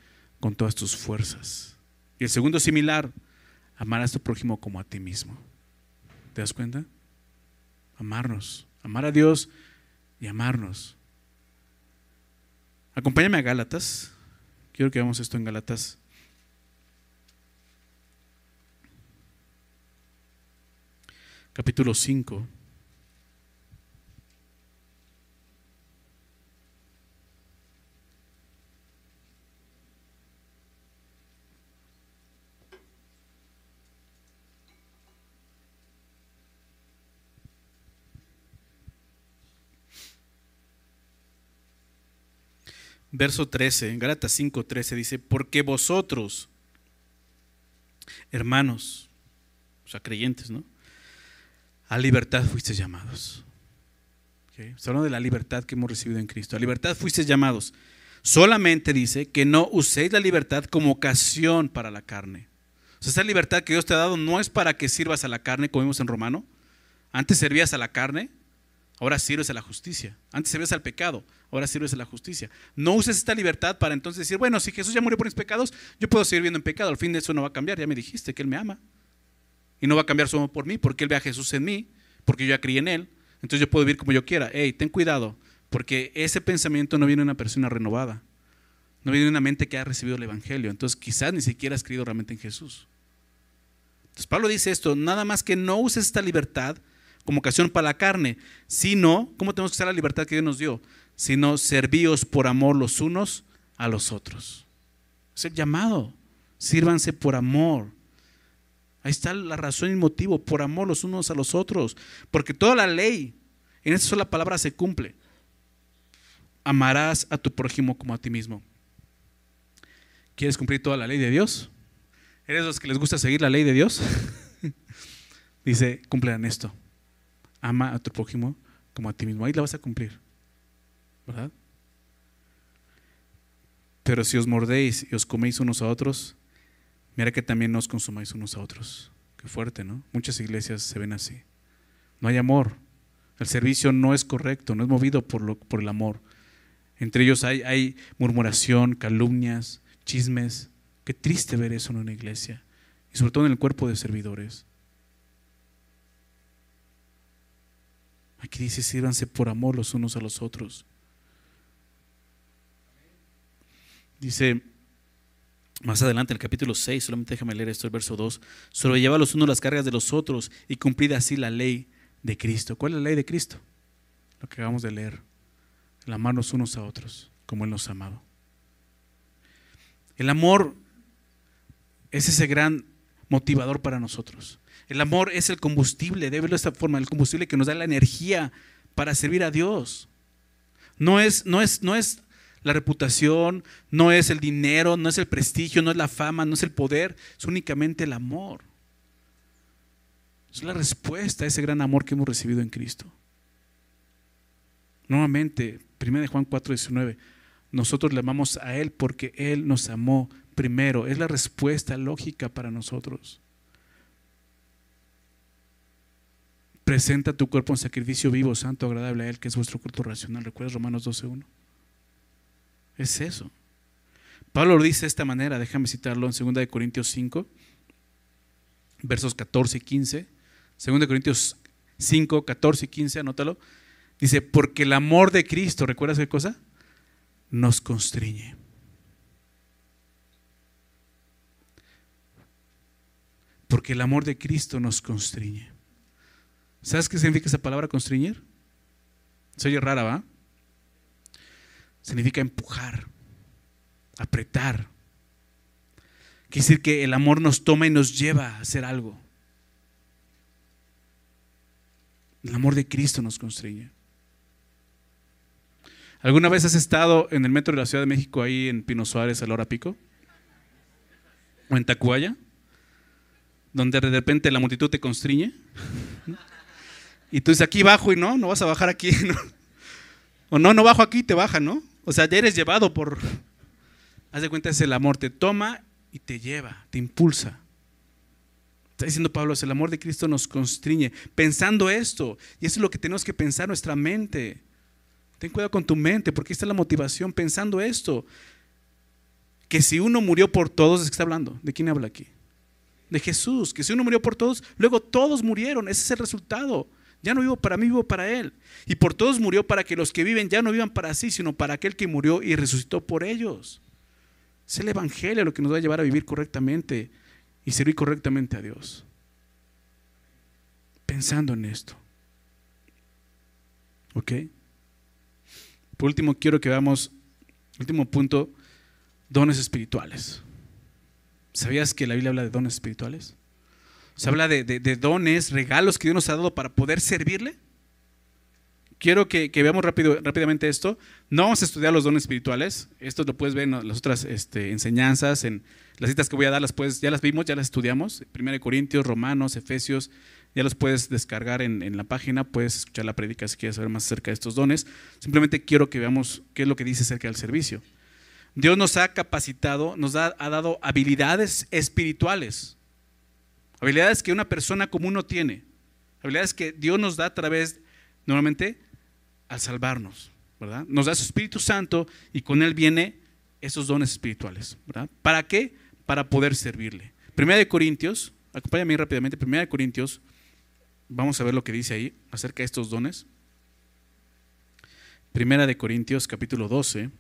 con todas tus fuerzas. Y el segundo similar, amar a tu prójimo como a ti mismo. ¿Te das cuenta? Amarnos, amar a Dios y amarnos. Acompáñame a Gálatas. Quiero que veamos esto en Gálatas. Capítulo 5. Verso 13, en Gálatas 5, 13 dice, porque vosotros, hermanos, o sea, creyentes, ¿no? A libertad fuisteis llamados. ¿Okay? hablando de la libertad que hemos recibido en Cristo. A libertad fuisteis llamados. Solamente dice que no uséis la libertad como ocasión para la carne. O sea, esa libertad que Dios te ha dado no es para que sirvas a la carne, como vimos en Romano. Antes servías a la carne, ahora sirves a la justicia. Antes servías al pecado, ahora sirves a la justicia. No uses esta libertad para entonces decir, bueno, si Jesús ya murió por mis pecados, yo puedo seguir viendo en pecado. Al fin de eso no va a cambiar. Ya me dijiste que Él me ama. Y no va a cambiar solo por mí, porque Él ve a Jesús en mí, porque yo ya creí en Él. Entonces yo puedo vivir como yo quiera. Hey, ten cuidado, porque ese pensamiento no viene de una persona renovada. No viene de una mente que ha recibido el Evangelio. Entonces quizás ni siquiera has creído realmente en Jesús. Entonces Pablo dice esto, nada más que no uses esta libertad como ocasión para la carne, sino, ¿cómo tenemos que usar la libertad que Dios nos dio? Sino servíos por amor los unos a los otros. Es el llamado, sírvanse por amor. Ahí está la razón y motivo, por amor los unos a los otros. Porque toda la ley, en esa sola palabra se cumple. Amarás a tu prójimo como a ti mismo. ¿Quieres cumplir toda la ley de Dios? ¿Eres los que les gusta seguir la ley de Dios? (laughs) Dice, cumplan esto ama a tu prójimo como a ti mismo. Ahí la vas a cumplir. ¿Verdad? Pero si os mordéis y os coméis unos a otros, mira que también os consumáis unos a otros. Qué fuerte, ¿no? Muchas iglesias se ven así. No hay amor. El servicio no es correcto, no es movido por, lo, por el amor. Entre ellos hay, hay murmuración, calumnias, chismes. Qué triste ver eso en una iglesia. Y sobre todo en el cuerpo de servidores. Aquí dice, sírvanse por amor los unos a los otros. Dice más adelante en el capítulo 6, solamente déjame leer esto, el verso 2, lleva los unos las cargas de los otros y cumplid así la ley de Cristo. ¿Cuál es la ley de Cristo? Lo que acabamos de leer. El amarnos unos a otros, como Él nos ha amado. El amor es ese gran motivador para nosotros. El amor es el combustible, debe de esta forma, el combustible que nos da la energía para servir a Dios. No es, no es, no es la reputación, no es el dinero, no es el prestigio, no es la fama, no es el poder, es únicamente el amor. Es la respuesta a ese gran amor que hemos recibido en Cristo. Nuevamente, 1 Juan 4, 19, nosotros le amamos a Él porque Él nos amó primero. Es la respuesta lógica para nosotros. Presenta tu cuerpo en sacrificio vivo, santo, agradable a Él, que es vuestro culto racional. ¿Recuerdas Romanos 12.1? Es eso. Pablo lo dice de esta manera, déjame citarlo en 2 Corintios 5, versos 14 y 15. 2 Corintios 5, 14 y 15, anótalo. Dice, porque el amor de Cristo, ¿recuerdas qué cosa? Nos constriñe. Porque el amor de Cristo nos constriñe. ¿Sabes qué significa esa palabra constreñir? Se oye rara, ¿va? Significa empujar, apretar. Quiere decir que el amor nos toma y nos lleva a hacer algo. El amor de Cristo nos constriñe. ¿Alguna vez has estado en el metro de la Ciudad de México ahí en Pino Suárez a la hora pico? ¿O en Tacuaya? Donde de repente la multitud te constriñe. Y tú dices, aquí bajo y no, no vas a bajar aquí. (laughs) O no, no bajo aquí y te baja, ¿no? O sea, ya eres llevado por... Haz de cuenta, es el amor, te toma y te lleva, te impulsa. Está diciendo Pablo, el amor de Cristo nos constriñe. Pensando esto, y eso es lo que tenemos que pensar nuestra mente. Ten cuidado con tu mente, porque esta es la motivación, pensando esto. Que si uno murió por todos, ¿es que está hablando? ¿De quién habla aquí? De Jesús. Que si uno murió por todos, luego todos murieron. Ese es el resultado. Ya no vivo para mí, vivo para Él. Y por todos murió para que los que viven ya no vivan para sí, sino para aquel que murió y resucitó por ellos. Es el Evangelio lo que nos va a llevar a vivir correctamente y servir correctamente a Dios. Pensando en esto. ¿Ok? Por último, quiero que veamos, último punto, dones espirituales. ¿Sabías que la Biblia habla de dones espirituales? Se habla de, dones, regalos que Dios nos ha dado para poder servirle. Quiero que, veamos rápidamente esto. No vamos a estudiar los dones espirituales. Esto lo puedes ver en las otras este, enseñanzas, en las citas que voy a dar, las ya las vimos, ya las estudiamos. 1 Corintios, Romanos, Efesios, ya los puedes descargar en, en, la página, puedes escuchar la predica si quieres saber más acerca de estos dones. Simplemente quiero que veamos qué es lo que dice acerca del servicio. Dios nos ha capacitado, nos ha dado habilidades espirituales. Habilidades que una persona común no tiene. Habilidades que Dios nos da a través, normalmente, al salvarnos, ¿verdad? Nos da su Espíritu Santo y con él viene esos dones espirituales, ¿verdad? ¿Para qué? Para poder servirle. Primera de Corintios, acompáñame rápidamente, Primera de Corintios, vamos a ver lo que dice ahí acerca de estos dones. Primera de Corintios, capítulo 12,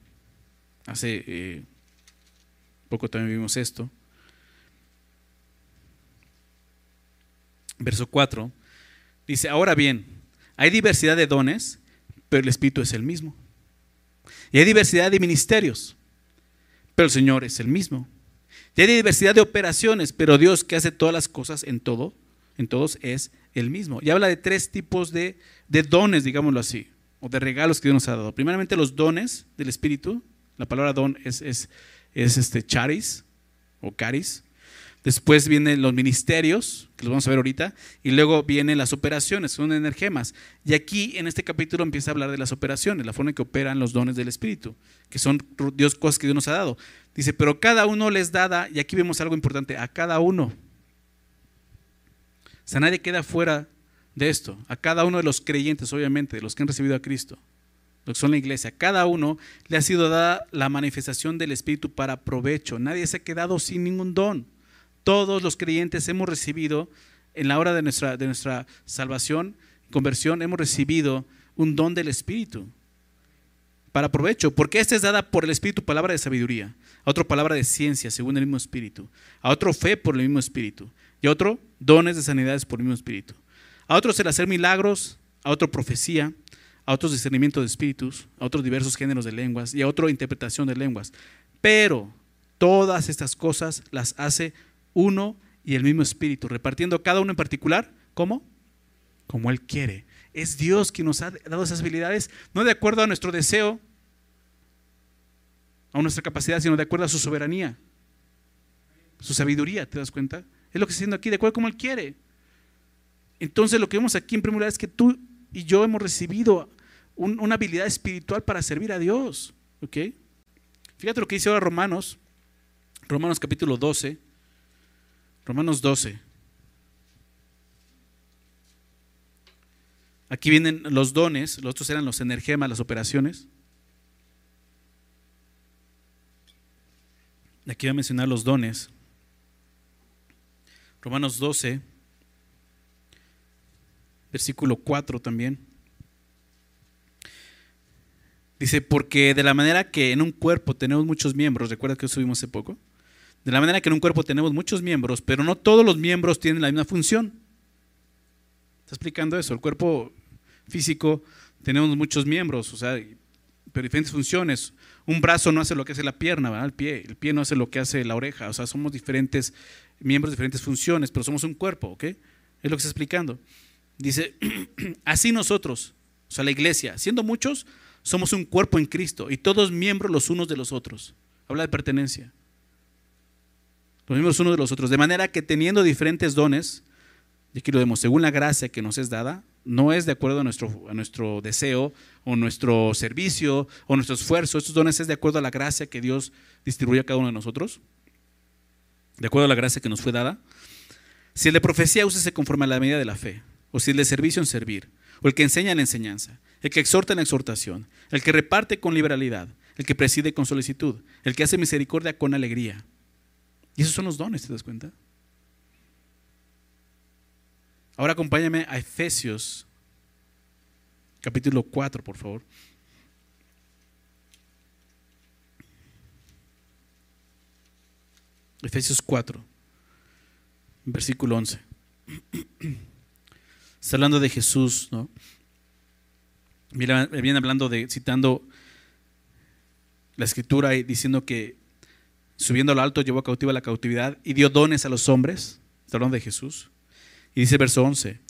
hace eh, poco también vimos esto. Verso 4, dice, ahora bien, hay diversidad de dones, pero el Espíritu es el mismo. Y hay diversidad de ministerios, pero el Señor es el mismo. Y hay diversidad de operaciones, pero Dios que hace todas las cosas en todo, en todos es el mismo. Y habla de tres tipos de, dones, digámoslo así, o de regalos que Dios nos ha dado. Primeramente los dones del Espíritu. La palabra don es, es, es este charis o caris. Después vienen los ministerios, que los vamos a ver ahorita, y luego vienen las operaciones, son energemas. Y aquí en este capítulo empieza a hablar de las operaciones, la forma en que operan los dones del Espíritu, que son Dios, cosas que Dios nos ha dado. Dice, pero cada uno les dada, y aquí vemos algo importante, a cada uno. O sea, nadie queda fuera de esto. A cada uno de los creyentes, obviamente, de los que han recibido a Cristo, los que son la iglesia, a cada uno le ha sido dada la manifestación del Espíritu para provecho. Nadie se ha quedado sin ningún don todos los creyentes hemos recibido, en la hora de nuestra, de nuestra salvación, conversión, hemos recibido un don del Espíritu para provecho, porque esta es dada por el Espíritu palabra de sabiduría, a otro palabra de ciencia según el mismo Espíritu, a otro fe por el mismo Espíritu, y a otro dones de sanidades por el mismo Espíritu, a otros el hacer milagros, a otro profecía, a otros discernimiento de espíritus, a otros diversos géneros de lenguas y a otro interpretación de lenguas. Pero todas estas cosas las hace uno y el mismo espíritu, repartiendo cada uno en particular, ¿cómo? Como Él quiere. Es Dios quien nos ha dado esas habilidades, no de acuerdo a nuestro deseo, a nuestra capacidad, sino de acuerdo a su soberanía, su sabiduría, ¿te das cuenta? Es lo que está diciendo aquí, de acuerdo a como Él quiere. Entonces lo que vemos aquí en primer lugar es que tú y yo hemos recibido una habilidad espiritual para servir a Dios. ¿Ok? Fíjate lo que dice ahora Romanos, Romanos capítulo 12. Romanos 12. Aquí vienen los dones, los otros eran los energemas, las operaciones. Aquí voy a mencionar los dones. Romanos 12, versículo 4 también. Dice, porque de la manera que en un cuerpo tenemos muchos miembros, ¿recuerda que subimos hace poco? De la manera que en un cuerpo tenemos muchos miembros, pero no todos los miembros tienen la misma función. Está explicando eso. El cuerpo físico tenemos muchos miembros, o sea, pero diferentes funciones. Un brazo no hace lo que hace la pierna, ¿verdad? El pie. El pie no hace lo que hace la oreja. O sea, somos diferentes miembros, diferentes funciones, pero somos un cuerpo, ¿ok? Es lo que está explicando. Dice, (clears throat) así nosotros, o sea, la iglesia, siendo muchos, somos un cuerpo en Cristo y todos miembros los unos de los otros. Habla de pertenencia. Miembros unos de los otros. De manera que teniendo diferentes dones, y aquí lo vemos, según la gracia que nos es dada, no es de acuerdo a nuestro, a nuestro deseo o nuestro servicio o nuestro esfuerzo. Estos dones es de acuerdo a la gracia que Dios distribuye a cada uno de nosotros. De acuerdo a la gracia que nos fue dada. Si el de profecía, úsese conforme a la medida de la fe. O si el de servicio en servir. O el que enseña en enseñanza el que exhorta en exhortación, el que reparte con liberalidad, el que preside con solicitud, el que hace misericordia con alegría. Y esos son los dones, ¿te das cuenta? Ahora acompáñame a Efesios capítulo 4, por favor. Efesios 4, versículo 11. Está hablando de Jesús, ¿no? viene hablando de, citando la escritura y diciendo que subiendo al alto llevó cautiva la cautividad y dio dones a los hombres. Está de Jesús. Y dice verso 11,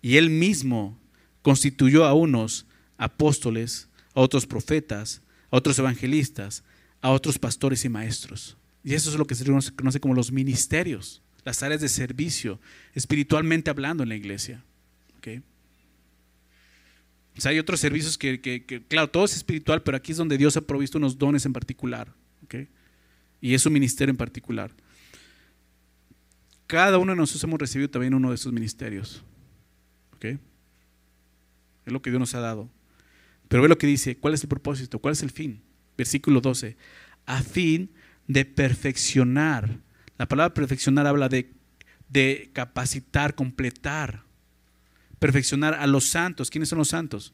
y él mismo constituyó a unos apóstoles, a otros profetas, a otros evangelistas, a otros pastores y maestros. Y eso es lo que se conoce como los ministerios, las áreas de servicio, espiritualmente hablando en la iglesia. ¿Okay? O sea, hay otros servicios que, claro, todo es espiritual, pero aquí es donde Dios ha provisto unos dones en particular. Y es un ministerio en particular. Cada uno de nosotros hemos recibido también uno de esos ministerios. Es lo que Dios nos ha dado. Pero ve lo que dice, ¿cuál es el propósito? ¿Cuál es el fin? Versículo 12. A fin de perfeccionar. La palabra perfeccionar habla de, de capacitar, completar perfeccionar a los santos. ¿Quiénes son los santos?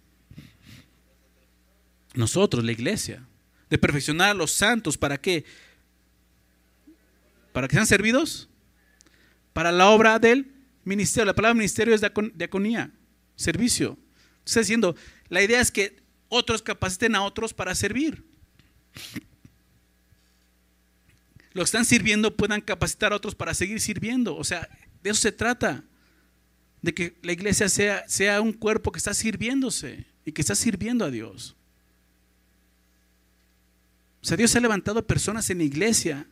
Nosotros, la iglesia. De perfeccionar a los santos. ¿Para qué? ¿Para que sean servidos? Para la obra del ministerio. La palabra ministerio es diaconía, servicio. Está diciendo, la idea es que otros capaciten a otros para servir. Los que están sirviendo puedan capacitar a otros para seguir sirviendo. O sea, de eso se trata de que la iglesia sea, sea un cuerpo que está sirviéndose y que está sirviendo a Dios. O sea, Dios ha levantado personas en la iglesia.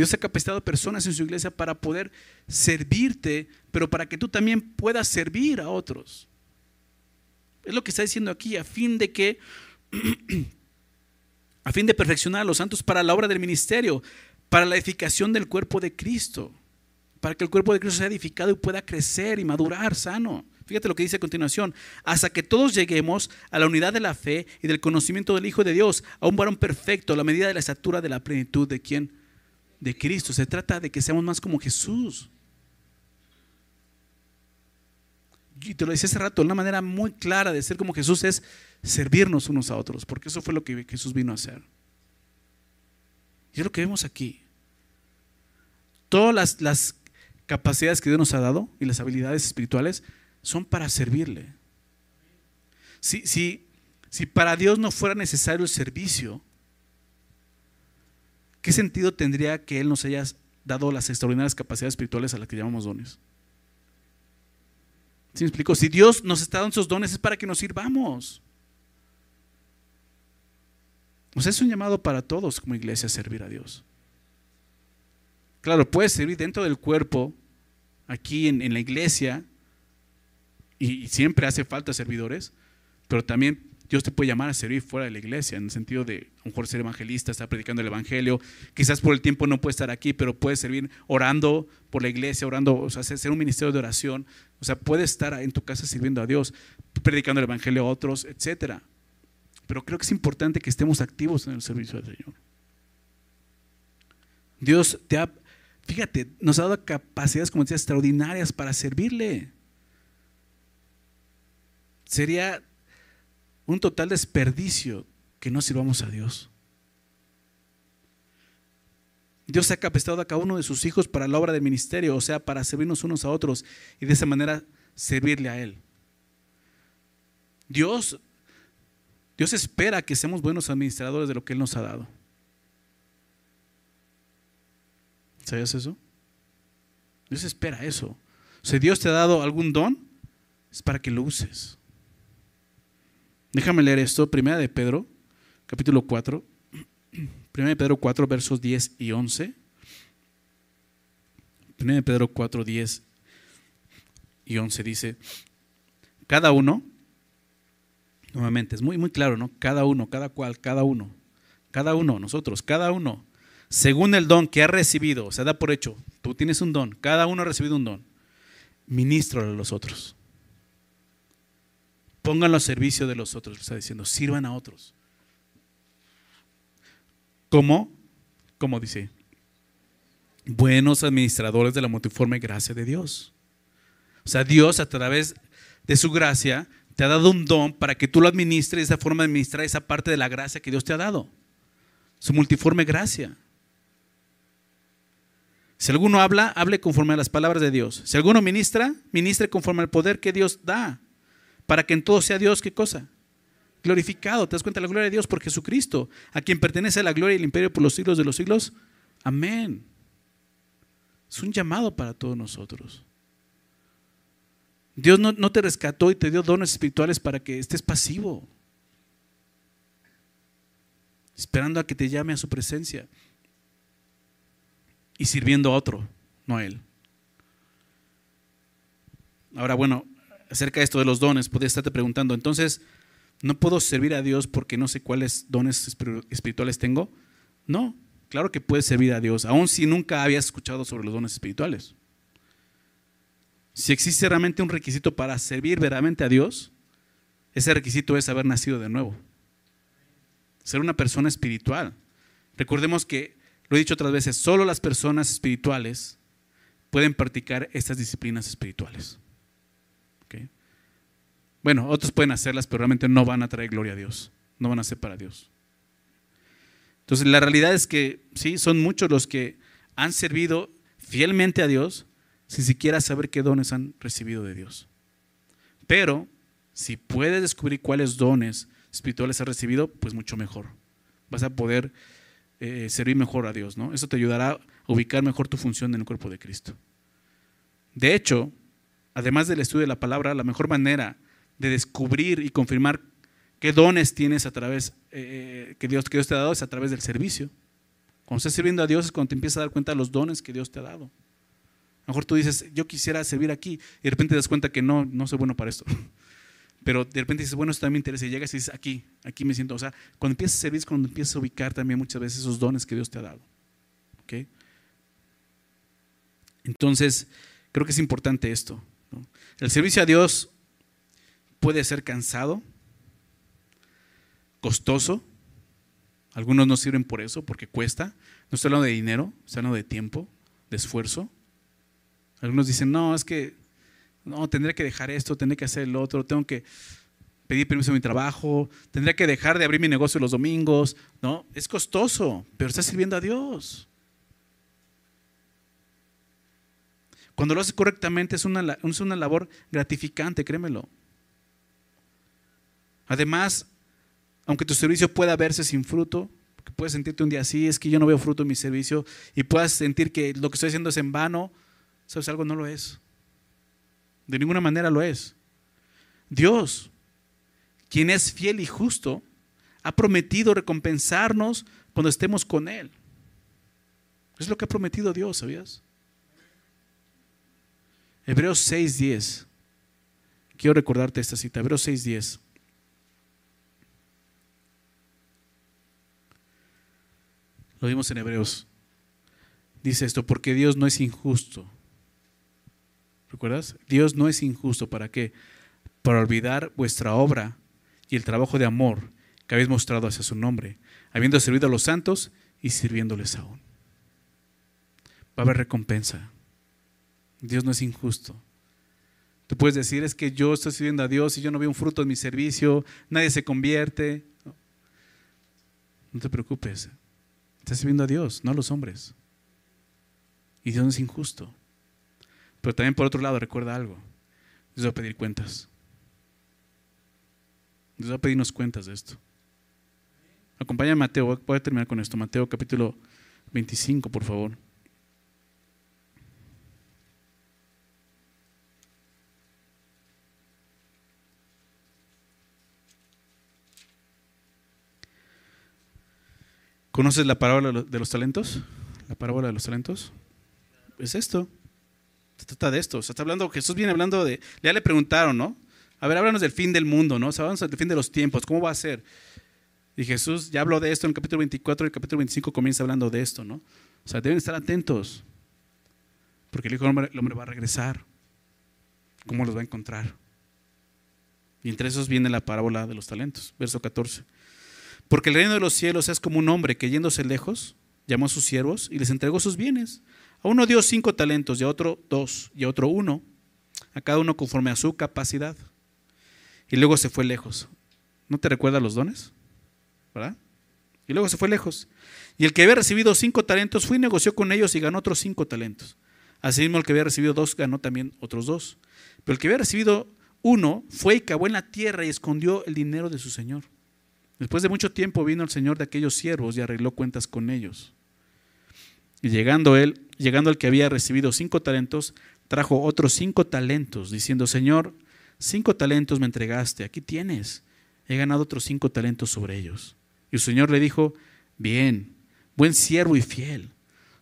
Dios ha capacitado personas en su iglesia para poder servirte, pero para que tú también puedas servir a otros. Es lo que está diciendo aquí, a fin de que, (clears throat) a fin de perfeccionar a los santos para la obra del ministerio, para la edificación del cuerpo de Cristo para que el cuerpo de Cristo sea edificado y pueda crecer y madurar sano. Fíjate lo que dice a continuación, hasta que todos lleguemos a la unidad de la fe y del conocimiento del Hijo de Dios, a un varón perfecto, a la medida de la estatura de la plenitud de quién? De Cristo. Se trata de que seamos más como Jesús. Y te lo decía hace rato, una manera muy clara de ser como Jesús es servirnos unos a otros, porque eso fue lo que Jesús vino a hacer. Y es lo que vemos aquí. Todas las, las capacidades que Dios nos ha dado y las habilidades espirituales son para servirle. Si, si, si para Dios no fuera necesario el servicio, ¿qué sentido tendría que Él nos haya dado las extraordinarias capacidades espirituales a las que llamamos dones? ¿Sí me explico? Si Dios nos está dando esos dones es para que nos sirvamos. Sea, es un llamado para todos como iglesia servir a Dios. Claro, puedes servir dentro del cuerpo aquí en, la iglesia, y, siempre hace falta servidores, pero también Dios te puede llamar a servir fuera de la iglesia, en el sentido de a lo mejor ser evangelista, estar predicando el evangelio. Quizás por el tiempo no puede estar aquí, pero puede servir orando por la iglesia, orando, o sea, hacer un ministerio de oración. O sea, puede estar en tu casa sirviendo a Dios, predicando el evangelio a otros, etc. Pero creo que es importante que estemos activos en el servicio del Señor. Dios te ha Fíjate, nos ha dado capacidades, como decía, extraordinarias para servirle. Sería un total desperdicio que no sirvamos a Dios. Dios ha capacitado a cada uno de sus hijos para la obra del ministerio, o sea, para servirnos unos a otros y de esa manera servirle a Él. Dios, Dios espera que seamos buenos administradores de lo que Él nos ha dado. ¿Sabías eso? Dios espera eso. Si Dios te ha dado algún don, es para que lo uses. Déjame leer esto, primera de Pedro, capítulo 4. (clears throat) Primera de Pedro 4, versos 10 y 11. Primera de Pedro 4, 10 y 11 dice, cada uno, nuevamente, es muy, muy claro, ¿no? Cada uno, cada cual, cada uno, cada uno, nosotros, cada uno, según el don que ha recibido, o sea, da por hecho, tú tienes un don, cada uno ha recibido un don, ministro a los otros. Pónganlo a servicio de los otros, está diciendo, sirvan a otros. ¿Cómo? ¿Cómo dice? Buenos administradores de la multiforme gracia de Dios. O sea, Dios a través de su gracia te ha dado un don para que tú lo administres, esa forma de administrar esa parte de la gracia que Dios te ha dado. Su multiforme gracia. Si alguno habla, hable conforme a las palabras de Dios. Si alguno ministra, ministre conforme al poder que Dios da. Para que en todo sea Dios, ¿qué cosa? Glorificado. ¿Te das cuenta de la gloria de Dios por Jesucristo? A quien pertenece la gloria y el imperio por los siglos de los siglos. Amén. Es un llamado para todos nosotros. Dios no, no, te rescató y te dio dones espirituales para que estés pasivo, esperando a que te llame a su presencia y sirviendo a otro, no a Él. Ahora, bueno, acerca de esto de los dones, podrías estarte preguntando, entonces, ¿no puedo servir a Dios porque no sé cuáles dones espirituales tengo? No, claro que puedes servir a Dios, aun si nunca habías escuchado sobre los dones espirituales. Si existe realmente un requisito para servir verdaderamente a Dios, ese requisito es haber nacido de nuevo. Ser una persona espiritual. Recordemos que, lo he dicho otras veces, solo las personas espirituales pueden practicar estas disciplinas espirituales. Bueno, otros pueden hacerlas, pero realmente no van a traer gloria a Dios. No van a ser para Dios. Entonces, la realidad es que sí, son muchos los que han servido fielmente a Dios, sin siquiera saber qué dones han recibido de Dios. Pero si puedes descubrir cuáles dones espirituales has recibido, pues mucho mejor. Vas a poder eh, servir mejor a Dios, ¿no? Eso te ayudará a ubicar mejor tu función en el cuerpo de Cristo. De hecho, además del estudio de la palabra, la mejor manera de descubrir y confirmar qué dones tienes a través eh, que, Dios, que Dios te ha dado es a través del servicio. Cuando estás sirviendo a Dios es cuando te empiezas a dar cuenta de los dones que Dios te ha dado. A lo mejor tú dices, yo quisiera servir aquí, y de repente te das cuenta que no, no soy bueno para esto. (laughs) Pero de repente dices, bueno, esto también me interesa, y llegas y dices, aquí, aquí me siento. O sea, cuando empiezas a servir es cuando empiezas a ubicar también muchas veces esos dones que Dios te ha dado. Entonces, creo que es importante esto. El servicio a Dios puede ser cansado, costoso. Algunos no sirven por eso, porque cuesta. No estoy hablando de dinero, estoy hablando de tiempo, de esfuerzo. Algunos dicen, no, es que no, tendré que dejar esto, tendré que hacer lo otro, tengo que pedir permiso a mi trabajo, tendré que dejar de abrir mi negocio los domingos. No, es costoso, pero está sirviendo a Dios. Cuando lo haces correctamente es una, es una labor gratificante, créemelo. Además, aunque tu servicio pueda verse sin fruto, puedes sentirte un día así, es que yo no veo fruto en mi servicio, y puedas sentir que lo que estoy haciendo es en vano, ¿sabes algo? No lo es. De ninguna manera lo es. Dios, quien es fiel y justo, ha prometido recompensarnos cuando estemos con Él. Es lo que ha prometido Dios, ¿sabías? Hebreos 6:10. Quiero recordarte esta cita. Hebreos 6:10. Lo vimos en Hebreos. Dice esto, porque Dios no es injusto ¿Recuerdas? Dios no es injusto. ¿Para qué? Para olvidar vuestra obra y el trabajo de amor que habéis mostrado hacia su nombre, habiendo servido a los santos y sirviéndoles aún. Va a haber recompensa. Dios no es injusto. Tú puedes decir, es que yo estoy sirviendo a Dios y yo no veo un fruto en mi servicio, nadie se convierte. No te preocupes. Estás sirviendo a Dios, no a los hombres. Y Dios es injusto. Pero también por otro lado, recuerda algo. Dios va a pedir cuentas. Dios va a pedirnos cuentas de esto. Acompáñame a Mateo, voy a terminar con esto. Mateo capítulo 25, por favor. ¿Conoces la parábola de los talentos? La parábola de los talentos. Es esto. Se trata de esto. Se está hablando, Jesús viene hablando de. Ya le preguntaron, ¿no? A ver, háblanos del fin del mundo, ¿no? O del fin de los tiempos. ¿Cómo va a ser? Y Jesús ya habló de esto en el capítulo 24 y el capítulo 25 comienza hablando de esto, ¿no? O sea, deben estar atentos. Porque el Hijo del hombre, hombre va a regresar. ¿Cómo los va a encontrar? Y entre esos viene la parábola de los talentos, verso 14. Porque el reino de los cielos es como un hombre que yéndose lejos, llamó a sus siervos y les entregó sus bienes. A uno dio cinco talentos y a otro dos y a otro uno, a cada uno conforme a su capacidad. Y luego se fue lejos. ¿No te recuerda los dones? ¿Verdad? Y luego se fue lejos. Y el que había recibido cinco talentos fue y negoció con ellos y ganó otros cinco talentos. Asimismo, el que había recibido dos ganó también otros dos. Pero el que había recibido uno fue y cavó en la tierra y escondió el dinero de su señor. Después de mucho tiempo vino el señor de aquellos siervos y arregló cuentas con ellos. Y llegando él, llegando al que había recibido cinco talentos, trajo otros cinco talentos, diciendo, Señor, cinco talentos me entregaste, aquí tienes, he ganado otros cinco talentos sobre ellos. Y el Señor le dijo, bien, buen siervo y fiel,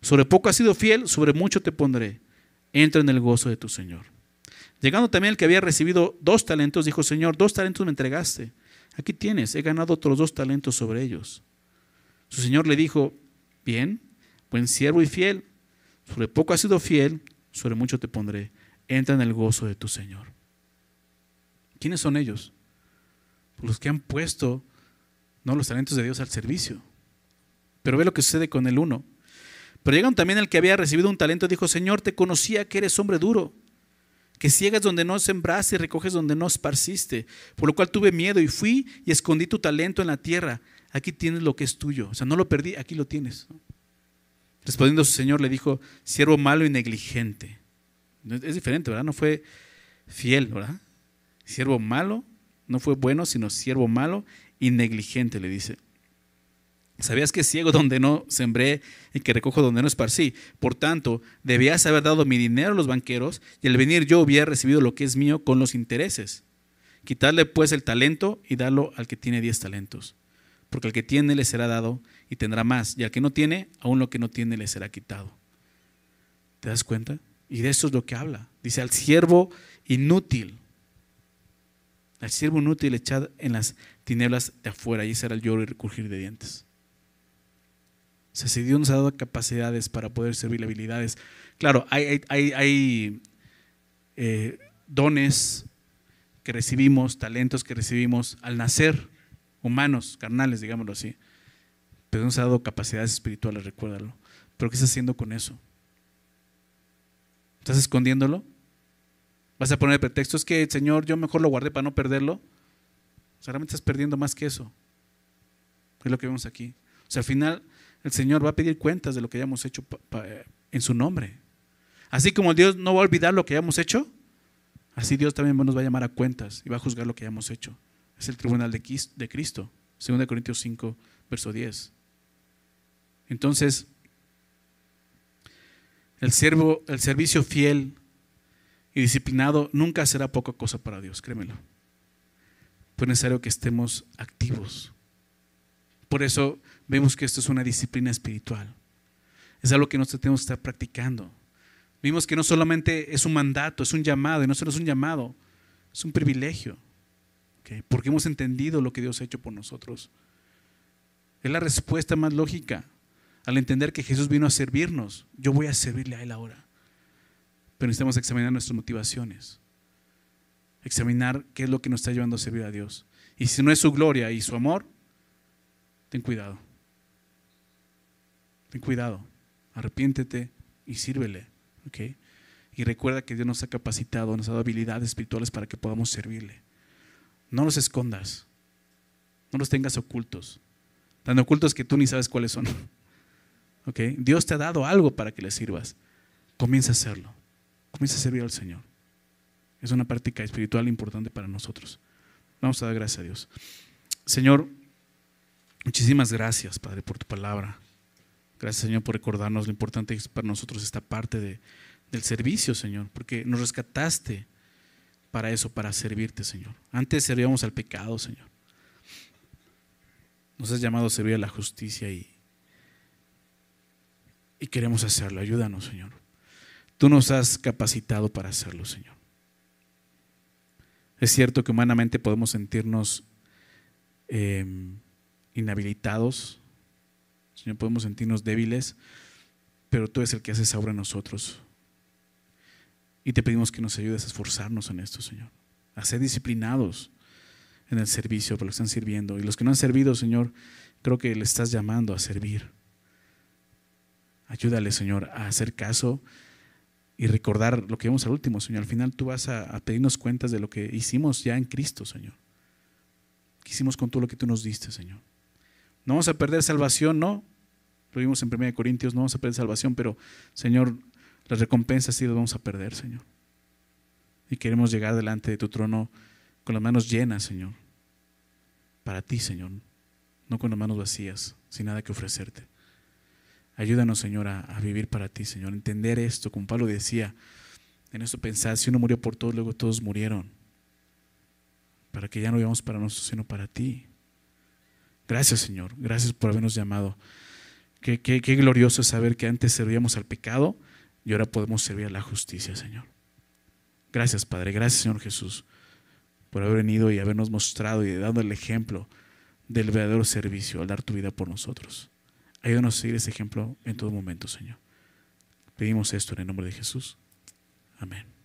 sobre poco has sido fiel, sobre mucho te pondré, entra en el gozo de tu Señor. Llegando también el que había recibido dos talentos, dijo, Señor, dos talentos me entregaste aquí tienes, he ganado otros dos talentos sobre ellos. Su señor le dijo, bien, buen siervo y fiel, sobre poco has sido fiel, sobre mucho te pondré, entra en el gozo de tu Señor. ¿Quiénes son ellos? Los que han puesto no los talentos de Dios al servicio. Pero ve lo que sucede con el uno. Pero llegan también el que había recibido un talento dijo, Señor, te conocía que eres hombre duro que ciegas donde no sembraste y recoges donde no esparciste. Por lo cual tuve miedo y fui y escondí tu talento en la tierra. Aquí tienes lo que es tuyo. O sea, no lo perdí, aquí lo tienes. Respondiendo su Señor le dijo, siervo malo y negligente. Es diferente, ¿verdad? No fue fiel, ¿verdad? Siervo malo, no fue bueno, sino siervo malo y negligente, le dice. ¿Sabías que ciego donde no sembré y que recojo donde no esparcí? Por tanto, debías haber dado mi dinero a los banqueros y al venir yo hubiera recibido lo que es mío con los intereses. Quitarle pues el talento y darlo al que tiene diez talentos. Porque al que tiene le será dado y tendrá más, y al que no tiene, aún lo que no tiene le será quitado. ¿Te das cuenta? Y de eso es lo que habla. Dice al siervo inútil. Al siervo inútil echad en las tinieblas de afuera, y será el lloro y recurgir de dientes. Sea, si Dios nos ha dado capacidades para poder servir habilidades. Claro, hay, hay, eh, dones que recibimos, talentos que recibimos al nacer, humanos, carnales, digámoslo así. Pero nos ha dado capacidades espirituales, recuérdalo. Pero ¿qué estás haciendo con eso? ¿Estás escondiéndolo? ¿Vas a poner pretextos que, Señor, yo mejor lo guardé para no perderlo? O estás perdiendo más que eso. Es lo que vemos aquí. O sea, al final el Señor va a pedir cuentas de lo que hayamos hecho en su nombre. Así como Dios no va a olvidar lo que hayamos hecho, así Dios también nos va a llamar a cuentas y va a juzgar lo que hayamos hecho. Es el tribunal de Cristo, 2 Corintios 5, verso 10. Entonces, el, servicio fiel y disciplinado nunca será poca cosa para Dios, créemelo. Pero es necesario que estemos activos. Por eso vemos que esto es una disciplina espiritual. Es algo que nosotros tenemos que estar practicando. Vimos que no solamente es un mandato, es un llamado, y no solo es un llamado, es un privilegio. Porque hemos entendido lo que Dios ha hecho por nosotros. Es la respuesta más lógica al entender que Jesús vino a servirnos. Yo voy a servirle a Él ahora. Pero necesitamos examinar nuestras motivaciones. Examinar qué es lo que nos está llevando a servir a Dios. Y si no es su gloria y su amor, ten cuidado. Ten cuidado, arrepiéntete y sírvele. Y recuerda que Dios nos ha capacitado, nos ha dado habilidades espirituales para que podamos servirle. No los escondas, no los tengas ocultos, tan ocultos que tú ni sabes cuáles son. (laughs) ¿Okay? Dios te ha dado algo para que le sirvas. Comienza a hacerlo, comienza a servir al Señor. Es una práctica espiritual importante para nosotros. Vamos a dar gracias a Dios. Señor, Muchísimas gracias, Padre, por tu palabra. Gracias, Señor, por recordarnos lo importante que es para nosotros esta parte de, del servicio, Señor, porque nos rescataste para eso, para servirte, Señor. Antes servíamos al pecado, Señor. Nos has llamado a servir a la justicia y, y queremos hacerlo. Ayúdanos, Señor. Tú nos has capacitado para hacerlo, Señor. Es cierto que humanamente podemos sentirnos em, inhabilitados, Señor, podemos sentirnos débiles, pero tú eres el que haces obra en nosotros. Y te pedimos que nos ayudes a esforzarnos en esto, Señor, a ser disciplinados en el servicio por lo que están sirviendo. Y los que no han servido, Señor, creo que le estás llamando a servir. Ayúdale, Señor, a hacer caso y recordar lo que vimos al último, Señor. Al final tú vas a, a, pedirnos cuentas de lo que hicimos ya en Cristo, Señor. ¿Qué hicimos con todo lo que tú nos diste, Señor? No vamos a perder salvación, no. Lo vimos en 1 Corintios, no vamos a perder salvación, pero, Señor, las recompensas sí las vamos a perder, Señor. Y queremos llegar delante de tu trono con las manos llenas, Señor. Para ti, Señor. No con las manos vacías, sin nada que ofrecerte. Ayúdanos, Señor, a, vivir para ti, Señor. Entender esto, como Pablo decía, en esto pensar, si uno murió por todos, luego todos murieron. Para que ya no vivamos para nosotros, sino para ti. Gracias, Señor. Gracias por habernos llamado. Qué, qué, qué glorioso saber que antes servíamos al pecado y ahora podemos servir a la justicia, Señor. Gracias, Padre. Gracias, Señor Jesús, por haber venido y habernos mostrado y dado el ejemplo del verdadero servicio al dar tu vida por nosotros. Ayúdanos a seguir ese ejemplo en todo momento, Señor. Pedimos esto en el nombre de Jesús. Amén.